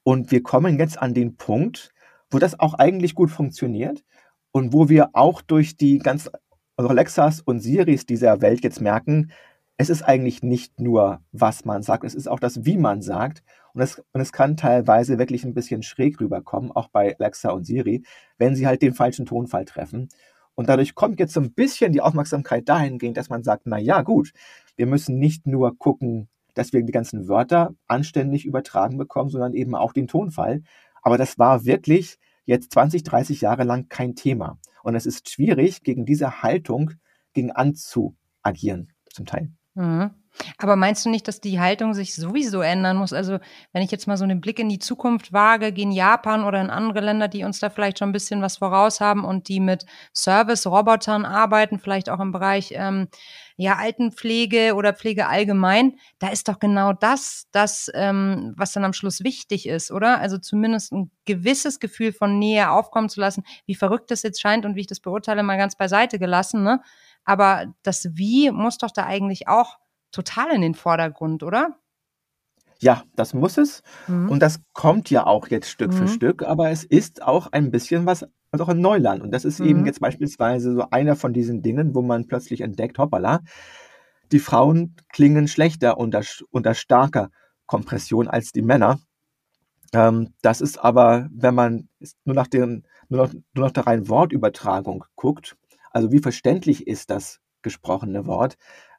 Und wir kommen jetzt an den Punkt, wo das auch eigentlich gut funktioniert und wo wir auch durch die ganz Alexas und Siris dieser Welt jetzt merken, es ist eigentlich nicht nur, was man sagt, es ist auch das, wie man sagt. Und es, und es kann teilweise wirklich ein bisschen schräg rüberkommen, auch bei Alexa und Siri, wenn sie halt den falschen Tonfall treffen. Und dadurch kommt jetzt so ein bisschen die Aufmerksamkeit dahingehend, dass man sagt, na ja, gut, wir müssen nicht nur gucken, dass wir die ganzen Wörter anständig übertragen bekommen, sondern eben auch den Tonfall. Aber das war wirklich jetzt 20, 30 Jahre lang kein Thema. Und es ist schwierig, gegen diese Haltung gegen anzuagieren, zum Teil. Mhm. Aber meinst du nicht, dass die Haltung sich sowieso ändern muss? Also, wenn ich jetzt mal so einen Blick in die Zukunft wage, gehen Japan oder in andere Länder, die uns da vielleicht schon ein bisschen was voraus haben und die mit Service-Robotern arbeiten, vielleicht auch im Bereich ähm, ja, Altenpflege oder Pflege allgemein, da ist doch genau das, das, ähm, was dann am Schluss wichtig ist, oder? Also zumindest ein gewisses Gefühl von Nähe aufkommen zu lassen, wie verrückt das jetzt scheint und wie ich das beurteile, mal ganz beiseite gelassen, ne? Aber das Wie muss doch da eigentlich auch total in den Vordergrund, oder? Ja, das muss es. Mhm. Und das kommt ja auch jetzt Stück mhm. für Stück, aber es ist auch ein bisschen was, also auch ein Neuland. Und das ist mhm. eben jetzt beispielsweise so einer von diesen Dingen, wo man plötzlich entdeckt, hoppala, die Frauen klingen schlechter unter, unter starker Kompression als die Männer. Ähm, das ist aber, wenn man nur nach, den, nur, noch, nur nach der reinen Wortübertragung guckt, also wie verständlich ist das gesprochene Wort,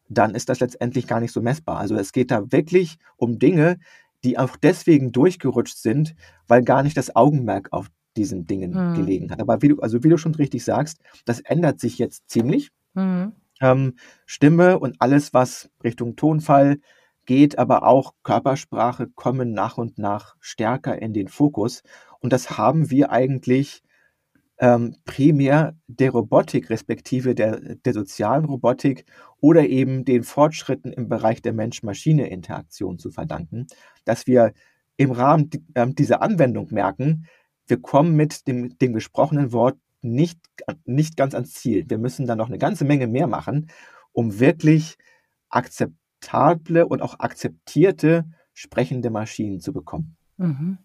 dann ist das letztendlich gar nicht so messbar. Also es geht da wirklich um Dinge, die auch deswegen durchgerutscht sind, weil gar nicht das Augenmerk auf diesen Dingen mhm. gelegen hat. Aber wie du, also wie du schon richtig sagst, das ändert sich jetzt ziemlich. Mhm. Ähm, Stimme und alles, was Richtung Tonfall geht, aber auch Körpersprache kommen nach und nach stärker in den Fokus. Und das haben wir eigentlich ähm, primär der Robotik respektive der, der sozialen Robotik oder eben den Fortschritten im Bereich der Mensch-Maschine-Interaktion zu verdanken, dass wir im Rahmen äh, dieser Anwendung merken, wir kommen mit dem, dem gesprochenen Wort nicht, nicht ganz ans Ziel. Wir müssen da noch eine ganze Menge mehr machen, um wirklich akzeptable und auch akzeptierte sprechende Maschinen zu bekommen. Mhm.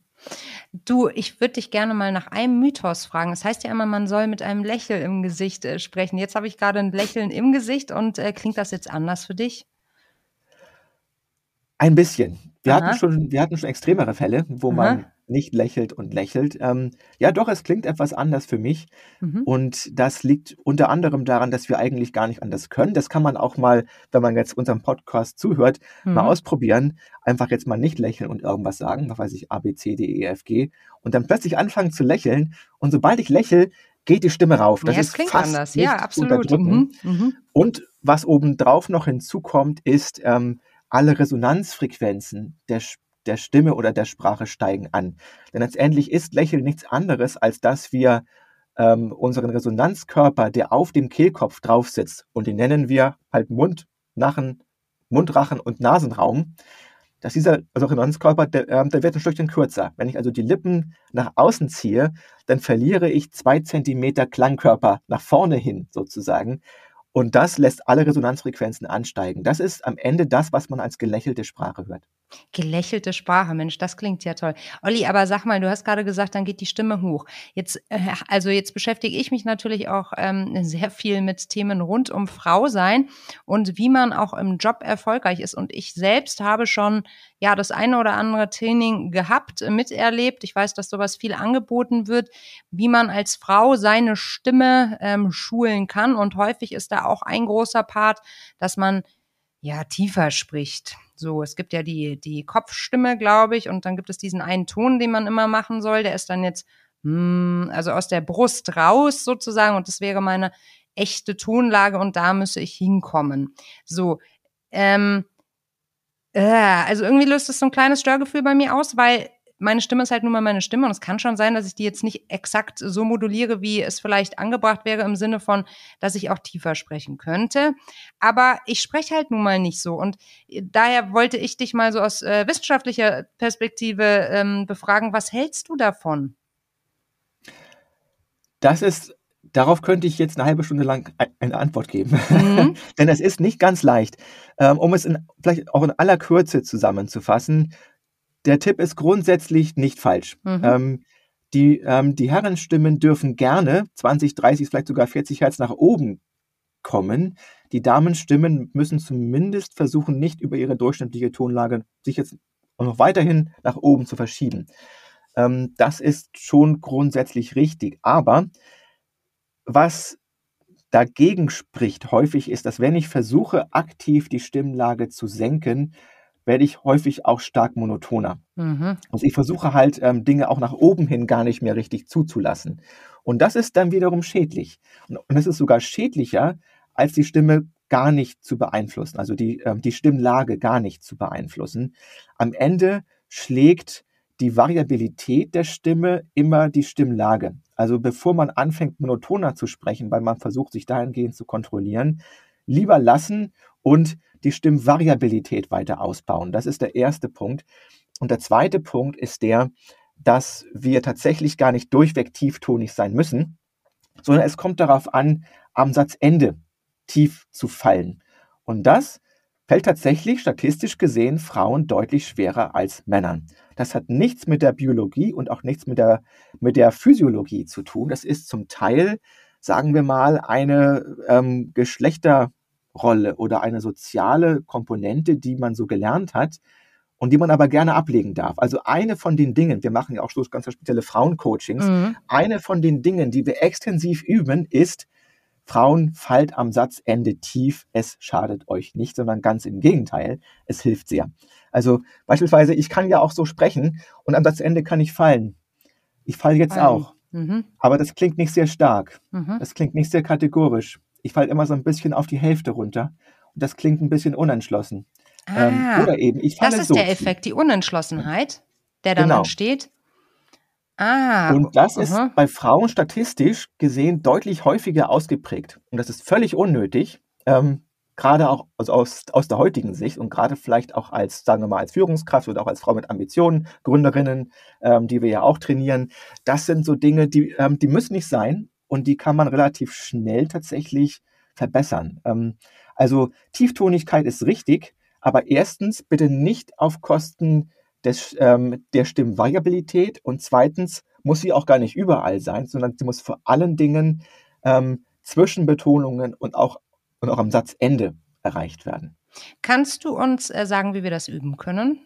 Du, ich würde dich gerne mal nach einem Mythos fragen. Das heißt ja immer, man soll mit einem Lächeln im Gesicht äh, sprechen. Jetzt habe ich gerade ein Lächeln im Gesicht und äh, klingt das jetzt anders für dich? Ein bisschen. Wir hatten, schon, wir hatten schon extremere Fälle, wo Aha. man nicht lächelt und lächelt. Ähm, ja, doch, es klingt etwas anders für mich. Mhm. Und das liegt unter anderem daran, dass wir eigentlich gar nicht anders können. Das kann man auch mal, wenn man jetzt unserem Podcast zuhört, mhm. mal ausprobieren. Einfach jetzt mal nicht lächeln und irgendwas sagen, was weiß ich, A, B, C, D, E, F, G. Und dann plötzlich anfangen zu lächeln. Und sobald ich lächle, geht die Stimme rauf. Das ja, ist klingt fast anders. Ja, absolut. Mhm. Mhm. Und was obendrauf noch hinzukommt, ist, ähm, alle Resonanzfrequenzen der, der Stimme oder der Sprache steigen an. Denn letztendlich ist Lächeln nichts anderes, als dass wir ähm, unseren Resonanzkörper, der auf dem Kehlkopf drauf sitzt, und den nennen wir halt Mund, Nachen, Mundrachen und Nasenraum, dass dieser Resonanzkörper, der, äh, der wird ein Stückchen kürzer. Wenn ich also die Lippen nach außen ziehe, dann verliere ich zwei Zentimeter Klangkörper nach vorne hin sozusagen. Und das lässt alle Resonanzfrequenzen ansteigen. Das ist am Ende das, was man als gelächelte Sprache hört. Gelächelte Sprache, Mensch, das klingt ja toll. Olli, aber sag mal, du hast gerade gesagt, dann geht die Stimme hoch. Jetzt, äh, also jetzt beschäftige ich mich natürlich auch ähm, sehr viel mit Themen rund um Frau sein und wie man auch im Job erfolgreich ist. Und ich selbst habe schon ja das eine oder andere Training gehabt, miterlebt. Ich weiß, dass sowas viel angeboten wird, wie man als Frau seine Stimme ähm, schulen kann. Und häufig ist da auch ein großer Part, dass man ja tiefer spricht so, es gibt ja die, die Kopfstimme, glaube ich, und dann gibt es diesen einen Ton, den man immer machen soll. Der ist dann jetzt, mm, also aus der Brust raus sozusagen, und das wäre meine echte Tonlage und da müsse ich hinkommen. So, ähm, äh, also irgendwie löst das so ein kleines Störgefühl bei mir aus, weil meine Stimme ist halt nun mal meine Stimme und es kann schon sein, dass ich die jetzt nicht exakt so moduliere, wie es vielleicht angebracht wäre im Sinne von, dass ich auch tiefer sprechen könnte. Aber ich spreche halt nun mal nicht so und äh, daher wollte ich dich mal so aus äh, wissenschaftlicher Perspektive ähm, befragen, was hältst du davon? Das ist Darauf könnte ich jetzt eine halbe Stunde lang eine Antwort geben. Mhm. Denn es ist nicht ganz leicht. Ähm, um es in, vielleicht auch in aller Kürze zusammenzufassen, der Tipp ist grundsätzlich nicht falsch. Mhm. Ähm, die, ähm, die Herrenstimmen dürfen gerne 20, 30, vielleicht sogar 40 Hertz nach oben kommen. Die Damenstimmen müssen zumindest versuchen, nicht über ihre durchschnittliche Tonlage sich jetzt noch weiterhin nach oben zu verschieben. Ähm, das ist schon grundsätzlich richtig. Aber was dagegen spricht häufig ist, dass wenn ich versuche, aktiv die Stimmlage zu senken, werde ich häufig auch stark monotoner. Mhm. Also ich versuche halt ähm, Dinge auch nach oben hin gar nicht mehr richtig zuzulassen. Und das ist dann wiederum schädlich. Und, und es ist sogar schädlicher, als die Stimme gar nicht zu beeinflussen, also die, ähm, die Stimmlage gar nicht zu beeinflussen. Am Ende schlägt die Variabilität der Stimme immer die Stimmlage. Also bevor man anfängt, monotoner zu sprechen, weil man versucht, sich dahingehend zu kontrollieren, lieber lassen und die Stimmvariabilität weiter ausbauen. Das ist der erste Punkt. Und der zweite Punkt ist der, dass wir tatsächlich gar nicht durchweg tieftonig sein müssen, sondern es kommt darauf an, am Satzende tief zu fallen. Und das fällt tatsächlich statistisch gesehen Frauen deutlich schwerer als Männern. Das hat nichts mit der Biologie und auch nichts mit der, mit der Physiologie zu tun. Das ist zum Teil, sagen wir mal, eine ähm, Geschlechterrolle oder eine soziale Komponente, die man so gelernt hat und die man aber gerne ablegen darf. Also eine von den Dingen, wir machen ja auch ganz spezielle Frauencoachings, mhm. eine von den Dingen, die wir extensiv üben, ist, Frauen, fallt am Satzende tief, es schadet euch nicht, sondern ganz im Gegenteil, es hilft sehr. Also beispielsweise, ich kann ja auch so sprechen und am Satzende kann ich fallen. Ich falle jetzt Fallen. auch. Mhm. Aber das klingt nicht sehr stark. Mhm. Das klingt nicht sehr kategorisch. Ich falle immer so ein bisschen auf die Hälfte runter. Und das klingt ein bisschen unentschlossen. Ah, ähm, oder eben, ich falle Das ist so der Effekt, die Unentschlossenheit, der dann genau. entsteht. Ah, und das ist aha. bei Frauen statistisch gesehen deutlich häufiger ausgeprägt. Und das ist völlig unnötig, ähm, gerade auch also aus, aus der heutigen Sicht und gerade vielleicht auch als, sagen wir mal, als Führungskraft oder auch als Frau mit Ambitionen, Gründerinnen, ähm, die wir ja auch trainieren. Das sind so Dinge, die, ähm, die müssen nicht sein und die kann man relativ schnell tatsächlich verbessern. Ähm, also Tieftonigkeit ist richtig, aber erstens bitte nicht auf Kosten des, ähm, der Stimmvariabilität und zweitens muss sie auch gar nicht überall sein, sondern sie muss vor allen Dingen ähm, zwischen Betonungen und auch, und auch am Satzende erreicht werden. Kannst du uns äh, sagen, wie wir das üben können?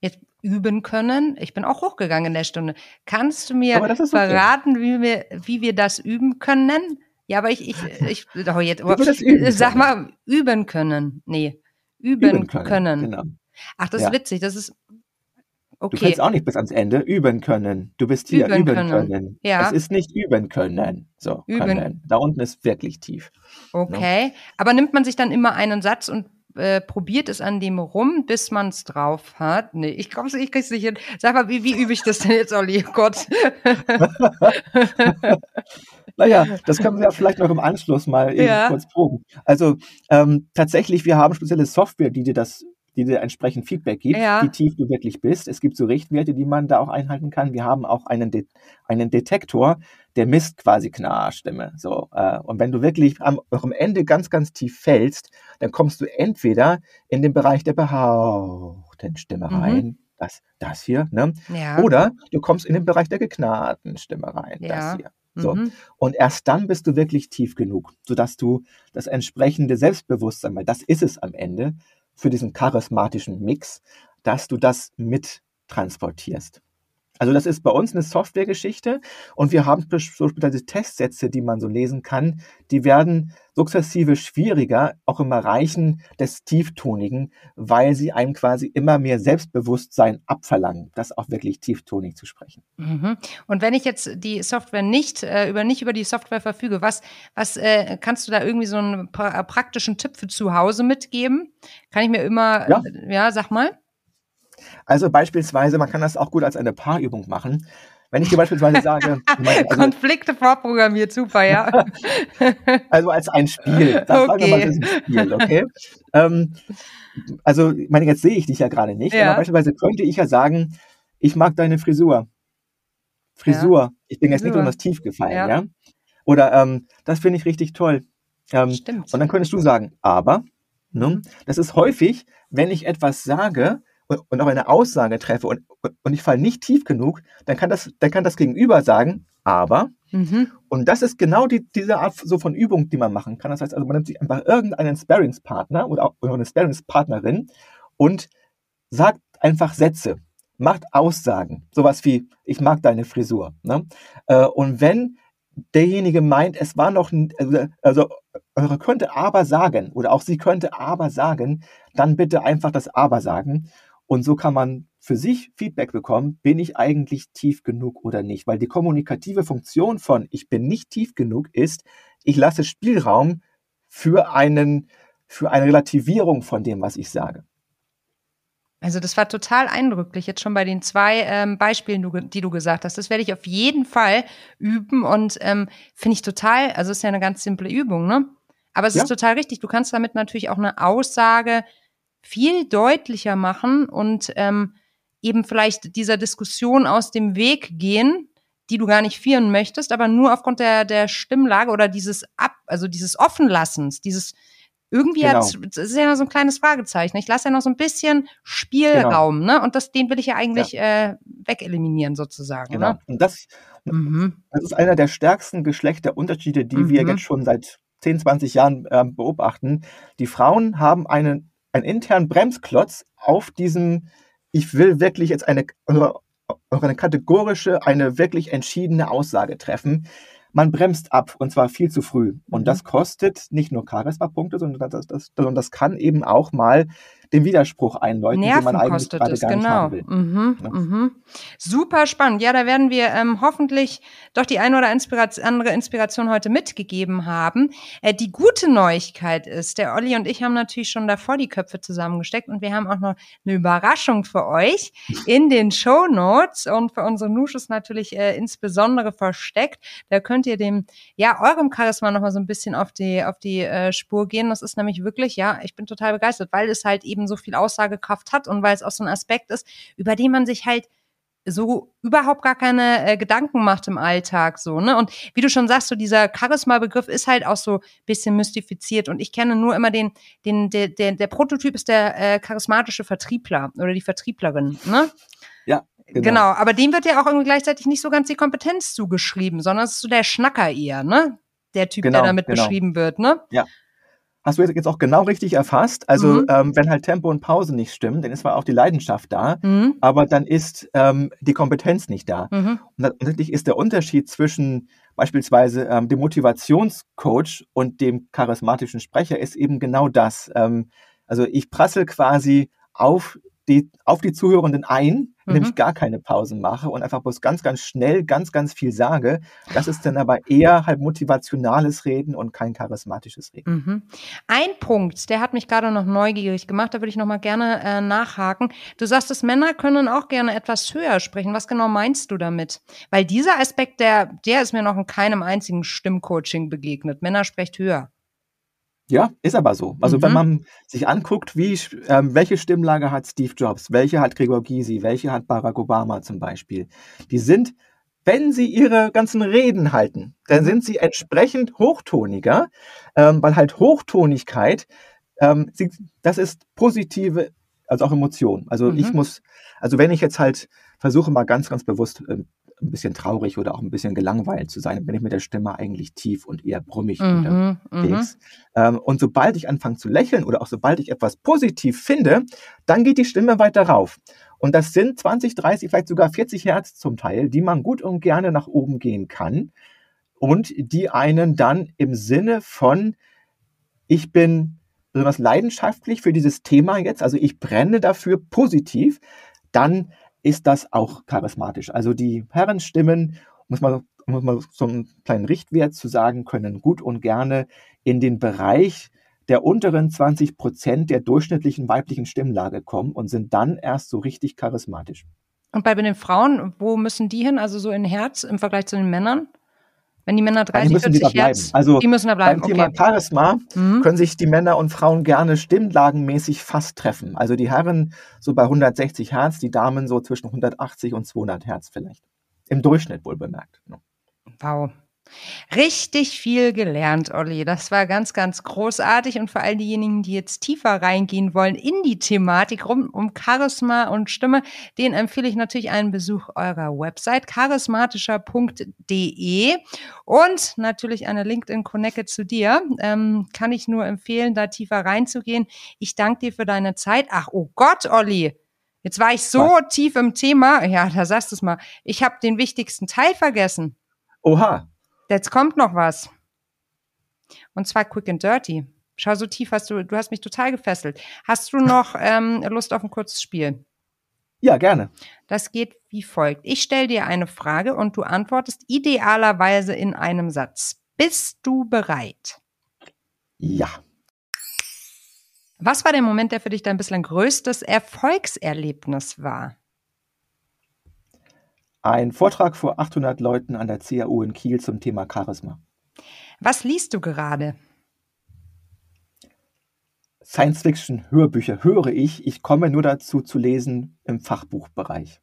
Jetzt üben können. Ich bin auch hochgegangen in der Stunde. Kannst du mir okay. verraten, wie wir, wie wir das üben können? Ja, aber ich, ich, ich, oh jetzt, oh, sag mal, üben können. Nee, üben, üben können. können. Genau. Ach, das ist ja. witzig. Das ist Okay. Du kannst auch nicht bis ans Ende üben können. Du bist hier üben, üben können. können. Ja. Es ist nicht üben können. So, üben. können. Da unten ist wirklich tief. Ne? Okay. No? Aber nimmt man sich dann immer einen Satz und äh, probiert es an dem rum, bis man es drauf hat. Nee, ich glaube, ich krieg's nicht hin. Sag mal, wie, wie übe ich das denn jetzt, Olli? Oh Gott. naja, das können wir ja vielleicht noch im Anschluss mal ja. kurz proben. Also ähm, tatsächlich, wir haben spezielle Software, die dir das die dir entsprechend Feedback gibt, ja. wie tief du wirklich bist. Es gibt so Richtwerte, die man da auch einhalten kann. Wir haben auch einen, De einen Detektor, der misst quasi Knarrstimme. So, äh, und wenn du wirklich am, am Ende ganz, ganz tief fällst, dann kommst du entweder in den Bereich der behauchten Stimme mhm. rein, das, das hier, ne? Ja. Oder du kommst in den Bereich der geknarrten Stimme rein, ja. das hier. So. Mhm. Und erst dann bist du wirklich tief genug, sodass du das entsprechende Selbstbewusstsein, weil das ist es am Ende, für diesen charismatischen Mix, dass du das mit transportierst. Also das ist bei uns eine Softwaregeschichte und wir haben so spezielle Testsätze, die man so lesen kann, die werden sukzessive schwieriger, auch im Erreichen des Tieftonigen, weil sie einem quasi immer mehr Selbstbewusstsein abverlangen, das auch wirklich tieftonig zu sprechen. Mhm. Und wenn ich jetzt die Software nicht äh, über nicht über die Software verfüge, was was äh, kannst du da irgendwie so einen pra praktischen Tipp für zu Hause mitgeben? Kann ich mir immer ja, ja sag mal. Also beispielsweise, man kann das auch gut als eine Paarübung machen. Wenn ich dir beispielsweise sage. Meine, also, Konflikte vorprogrammiert, super, ja. also als ein Spiel. Das okay. wir mal, das ist ein Spiel, okay? ähm, also, ich meine, jetzt sehe ich dich ja gerade nicht, ja. aber beispielsweise könnte ich ja sagen, ich mag deine Frisur. Frisur. Ja. Ich bin jetzt nicht besonders tief gefallen, ja. ja? Oder ähm, das finde ich richtig toll. Ähm, Stimmt. Und dann könntest du sagen, aber, ne, das ist häufig, wenn ich etwas sage, und auch eine Aussage treffe und, und ich falle nicht tief genug, dann kann das, dann kann das Gegenüber sagen, aber. Mhm. Und das ist genau die, diese Art so von Übung, die man machen kann. Das heißt also, man nimmt sich einfach irgendeinen Sparringspartner oder, auch, eine Sparringspartnerin und sagt einfach Sätze, macht Aussagen. Sowas wie, ich mag deine Frisur. Ne? Äh, und wenn derjenige meint, es war noch, also, also eure könnte aber sagen oder auch sie könnte aber sagen, dann bitte einfach das aber sagen. Und so kann man für sich Feedback bekommen, bin ich eigentlich tief genug oder nicht? Weil die kommunikative Funktion von ich bin nicht tief genug ist, ich lasse Spielraum für einen, für eine Relativierung von dem, was ich sage. Also das war total eindrücklich, jetzt schon bei den zwei ähm, Beispielen, die du gesagt hast. Das werde ich auf jeden Fall üben und ähm, finde ich total, also ist ja eine ganz simple Übung, ne? Aber es ja. ist total richtig. Du kannst damit natürlich auch eine Aussage viel deutlicher machen und ähm, eben vielleicht dieser Diskussion aus dem Weg gehen, die du gar nicht führen möchtest, aber nur aufgrund der, der Stimmlage oder dieses Ab, also dieses Offenlassens, dieses irgendwie genau. hat, das ist ja noch so ein kleines Fragezeichen. Ich lasse ja noch so ein bisschen Spielraum, genau. ne? Und das, den will ich ja eigentlich ja. Äh, wegeliminieren sozusagen. Genau. Ne? Und das, mhm. das ist einer der stärksten Geschlechterunterschiede, die mhm. wir jetzt schon seit 10, 20 Jahren äh, beobachten. Die Frauen haben einen, einen internen Bremsklotz auf diesem, ich will wirklich jetzt eine, eine kategorische, eine wirklich entschiedene Aussage treffen man bremst ab und zwar viel zu früh. Und das mhm. kostet nicht nur Charisma-Punkte, sondern das, das, sondern das kann eben auch mal den Widerspruch einläuten, Nerven den man eigentlich gerade es, gar genau. nicht haben will. Mhm, ja. mhm. Super spannend. Ja, da werden wir ähm, hoffentlich doch die eine oder Inspiration, andere Inspiration heute mitgegeben haben. Äh, die gute Neuigkeit ist, der Olli und ich haben natürlich schon davor die Köpfe zusammengesteckt und wir haben auch noch eine Überraschung für euch in den Show Notes und für unsere Nuschus natürlich äh, insbesondere versteckt. Da könnt ihr dem, ja, eurem Charisma nochmal so ein bisschen auf die, auf die äh, Spur gehen. Das ist nämlich wirklich, ja, ich bin total begeistert, weil es halt eben eben so viel Aussagekraft hat und weil es auch so ein Aspekt ist, über den man sich halt so überhaupt gar keine äh, Gedanken macht im Alltag so, ne? Und wie du schon sagst, so dieser Charisma-Begriff ist halt auch so bisschen mystifiziert und ich kenne nur immer den den der der, der Prototyp ist der äh, charismatische Vertriebler oder die Vertrieblerin, ne? Ja. Genau. genau, aber dem wird ja auch irgendwie gleichzeitig nicht so ganz die Kompetenz zugeschrieben, sondern es ist so der Schnacker eher, ne? Der Typ, genau, der damit genau. beschrieben wird, ne? Ja hast du jetzt auch genau richtig erfasst. Also mhm. ähm, wenn halt Tempo und Pause nicht stimmen, dann ist zwar auch die Leidenschaft da, mhm. aber dann ist ähm, die Kompetenz nicht da. Mhm. Und tatsächlich ist der Unterschied zwischen beispielsweise ähm, dem Motivationscoach und dem charismatischen Sprecher ist eben genau das. Ähm, also ich prassel quasi auf die, auf die Zuhörenden ein, mhm. ich gar keine Pausen mache und einfach bloß ganz, ganz schnell ganz, ganz viel sage. Das ist dann aber eher halt motivationales Reden und kein charismatisches Reden. Mhm. Ein Punkt, der hat mich gerade noch neugierig gemacht, da würde ich noch mal gerne äh, nachhaken. Du sagst, dass Männer können auch gerne etwas höher sprechen. Was genau meinst du damit? Weil dieser Aspekt, der, der ist mir noch in keinem einzigen Stimmcoaching begegnet. Männer sprecht höher. Ja, ist aber so. Also mhm. wenn man sich anguckt, wie, ähm, welche Stimmlage hat Steve Jobs, welche hat Gregor Gysi, welche hat Barack Obama zum Beispiel, die sind, wenn sie ihre ganzen Reden halten, dann sind sie entsprechend hochtoniger, ähm, weil halt Hochtonigkeit, ähm, sie, das ist positive, also auch Emotion. Also mhm. ich muss, also wenn ich jetzt halt versuche mal ganz, ganz bewusst ähm, ein bisschen traurig oder auch ein bisschen gelangweilt zu sein, bin ich mit der Stimme eigentlich tief und eher brummig mhm, unterwegs. Mhm. Ähm, und sobald ich anfange zu lächeln oder auch sobald ich etwas positiv finde, dann geht die Stimme weiter rauf. Und das sind 20, 30, vielleicht sogar 40 Hertz zum Teil, die man gut und gerne nach oben gehen kann und die einen dann im Sinne von, ich bin besonders leidenschaftlich für dieses Thema jetzt, also ich brenne dafür positiv, dann ist das auch charismatisch. Also die Herrenstimmen, muss man, muss man so einen kleinen Richtwert zu sagen können, gut und gerne in den Bereich der unteren 20 Prozent der durchschnittlichen weiblichen Stimmlage kommen und sind dann erst so richtig charismatisch. Und bei den Frauen, wo müssen die hin? Also so in Herz im Vergleich zu den Männern? Wenn die Männer 30, die 40 Hertz, also die müssen da bleiben. Beim Thema okay. Charisma mhm. können sich die Männer und Frauen gerne stimmlagenmäßig fast treffen. Also die Herren so bei 160 Hertz, die Damen so zwischen 180 und 200 Hertz vielleicht. Im Durchschnitt wohl bemerkt. Wow. Richtig viel gelernt, Olli. Das war ganz, ganz großartig. Und für all diejenigen, die jetzt tiefer reingehen wollen in die Thematik rum um Charisma und Stimme, den empfehle ich natürlich einen Besuch eurer Website charismatischer.de und natürlich eine LinkedIn Connected zu dir. Ähm, kann ich nur empfehlen, da tiefer reinzugehen. Ich danke dir für deine Zeit. Ach, oh Gott, Olli. Jetzt war ich so Was? tief im Thema. Ja, da sagst du es mal. Ich habe den wichtigsten Teil vergessen. Oha, Jetzt kommt noch was. Und zwar quick and dirty. Schau, so tief hast du, du hast mich total gefesselt. Hast du noch ähm, Lust auf ein kurzes Spiel? Ja, gerne. Das geht wie folgt. Ich stelle dir eine Frage und du antwortest idealerweise in einem Satz. Bist du bereit? Ja. Was war der Moment, der für dich dein bislang größtes Erfolgserlebnis war? Ein Vortrag vor 800 Leuten an der CAU in Kiel zum Thema Charisma. Was liest du gerade? Science-Fiction-Hörbücher höre ich. Ich komme nur dazu zu lesen im Fachbuchbereich.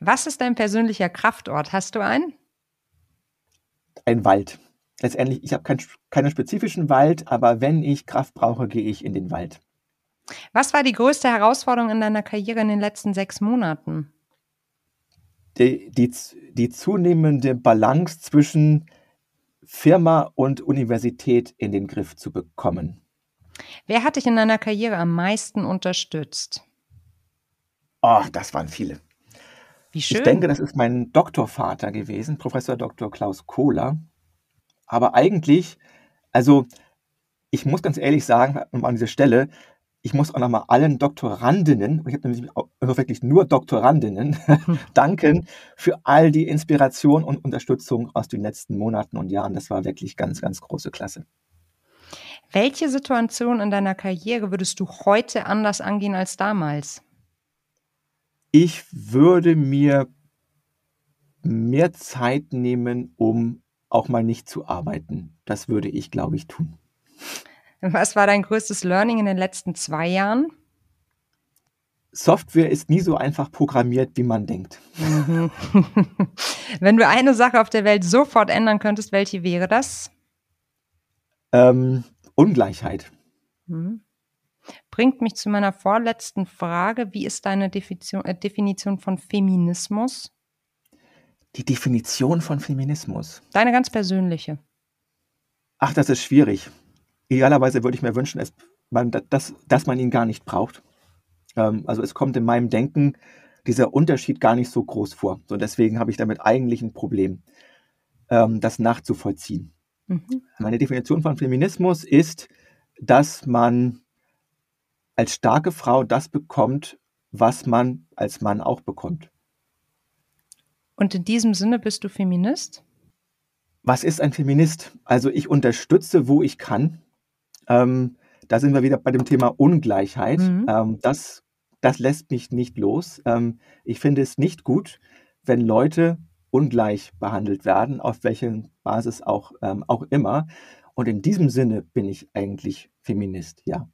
Was ist dein persönlicher Kraftort? Hast du einen? Ein Wald. Letztendlich, ich habe kein, keinen spezifischen Wald, aber wenn ich Kraft brauche, gehe ich in den Wald. Was war die größte Herausforderung in deiner Karriere in den letzten sechs Monaten? Die, die, die zunehmende Balance zwischen Firma und Universität in den Griff zu bekommen. Wer hat dich in deiner Karriere am meisten unterstützt? Oh, das waren viele. Wie schön. Ich denke, das ist mein Doktorvater gewesen, Professor Dr. Klaus Kohler. Aber eigentlich, also ich muss ganz ehrlich sagen, an dieser Stelle, ich muss auch nochmal allen Doktorandinnen, und ich habe nämlich auch wirklich nur Doktorandinnen, danken für all die Inspiration und Unterstützung aus den letzten Monaten und Jahren. Das war wirklich ganz, ganz große Klasse. Welche Situation in deiner Karriere würdest du heute anders angehen als damals? Ich würde mir mehr Zeit nehmen, um auch mal nicht zu arbeiten. Das würde ich, glaube ich, tun. Was war dein größtes Learning in den letzten zwei Jahren? Software ist nie so einfach programmiert, wie man denkt. Mhm. Wenn du eine Sache auf der Welt sofort ändern könntest, welche wäre das? Ähm, Ungleichheit. Mhm. Bringt mich zu meiner vorletzten Frage. Wie ist deine Definition, äh, Definition von Feminismus? Die Definition von Feminismus. Deine ganz persönliche. Ach, das ist schwierig. Idealerweise würde ich mir wünschen, dass man, dass, dass man ihn gar nicht braucht. Ähm, also es kommt in meinem Denken dieser Unterschied gar nicht so groß vor. So deswegen habe ich damit eigentlich ein Problem, ähm, das nachzuvollziehen. Mhm. Meine Definition von Feminismus ist, dass man als starke Frau das bekommt, was man als Mann auch bekommt. Und in diesem Sinne bist du Feminist? Was ist ein Feminist? Also ich unterstütze, wo ich kann. Ähm, da sind wir wieder bei dem Thema Ungleichheit. Mhm. Ähm, das, das lässt mich nicht los. Ähm, ich finde es nicht gut, wenn Leute ungleich behandelt werden, auf welcher Basis auch, ähm, auch immer. Und in diesem Sinne bin ich eigentlich Feminist, ja.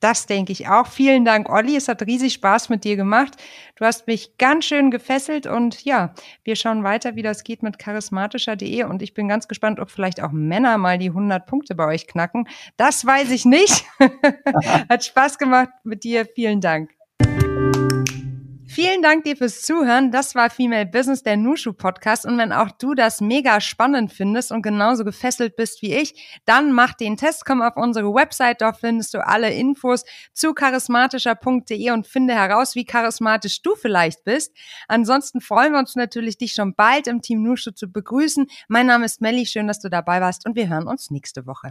Das denke ich auch. Vielen Dank, Olli. Es hat riesig Spaß mit dir gemacht. Du hast mich ganz schön gefesselt und ja, wir schauen weiter, wie das geht mit charismatischer.de und ich bin ganz gespannt, ob vielleicht auch Männer mal die 100 Punkte bei euch knacken. Das weiß ich nicht. hat Spaß gemacht mit dir. Vielen Dank. Vielen Dank dir fürs Zuhören. Das war Female Business, der Nushu Podcast. Und wenn auch du das mega spannend findest und genauso gefesselt bist wie ich, dann mach den Test, komm auf unsere Website. Dort findest du alle Infos zu charismatischer.de und finde heraus, wie charismatisch du vielleicht bist. Ansonsten freuen wir uns natürlich, dich schon bald im Team Nushu zu begrüßen. Mein Name ist Melly. Schön, dass du dabei warst und wir hören uns nächste Woche.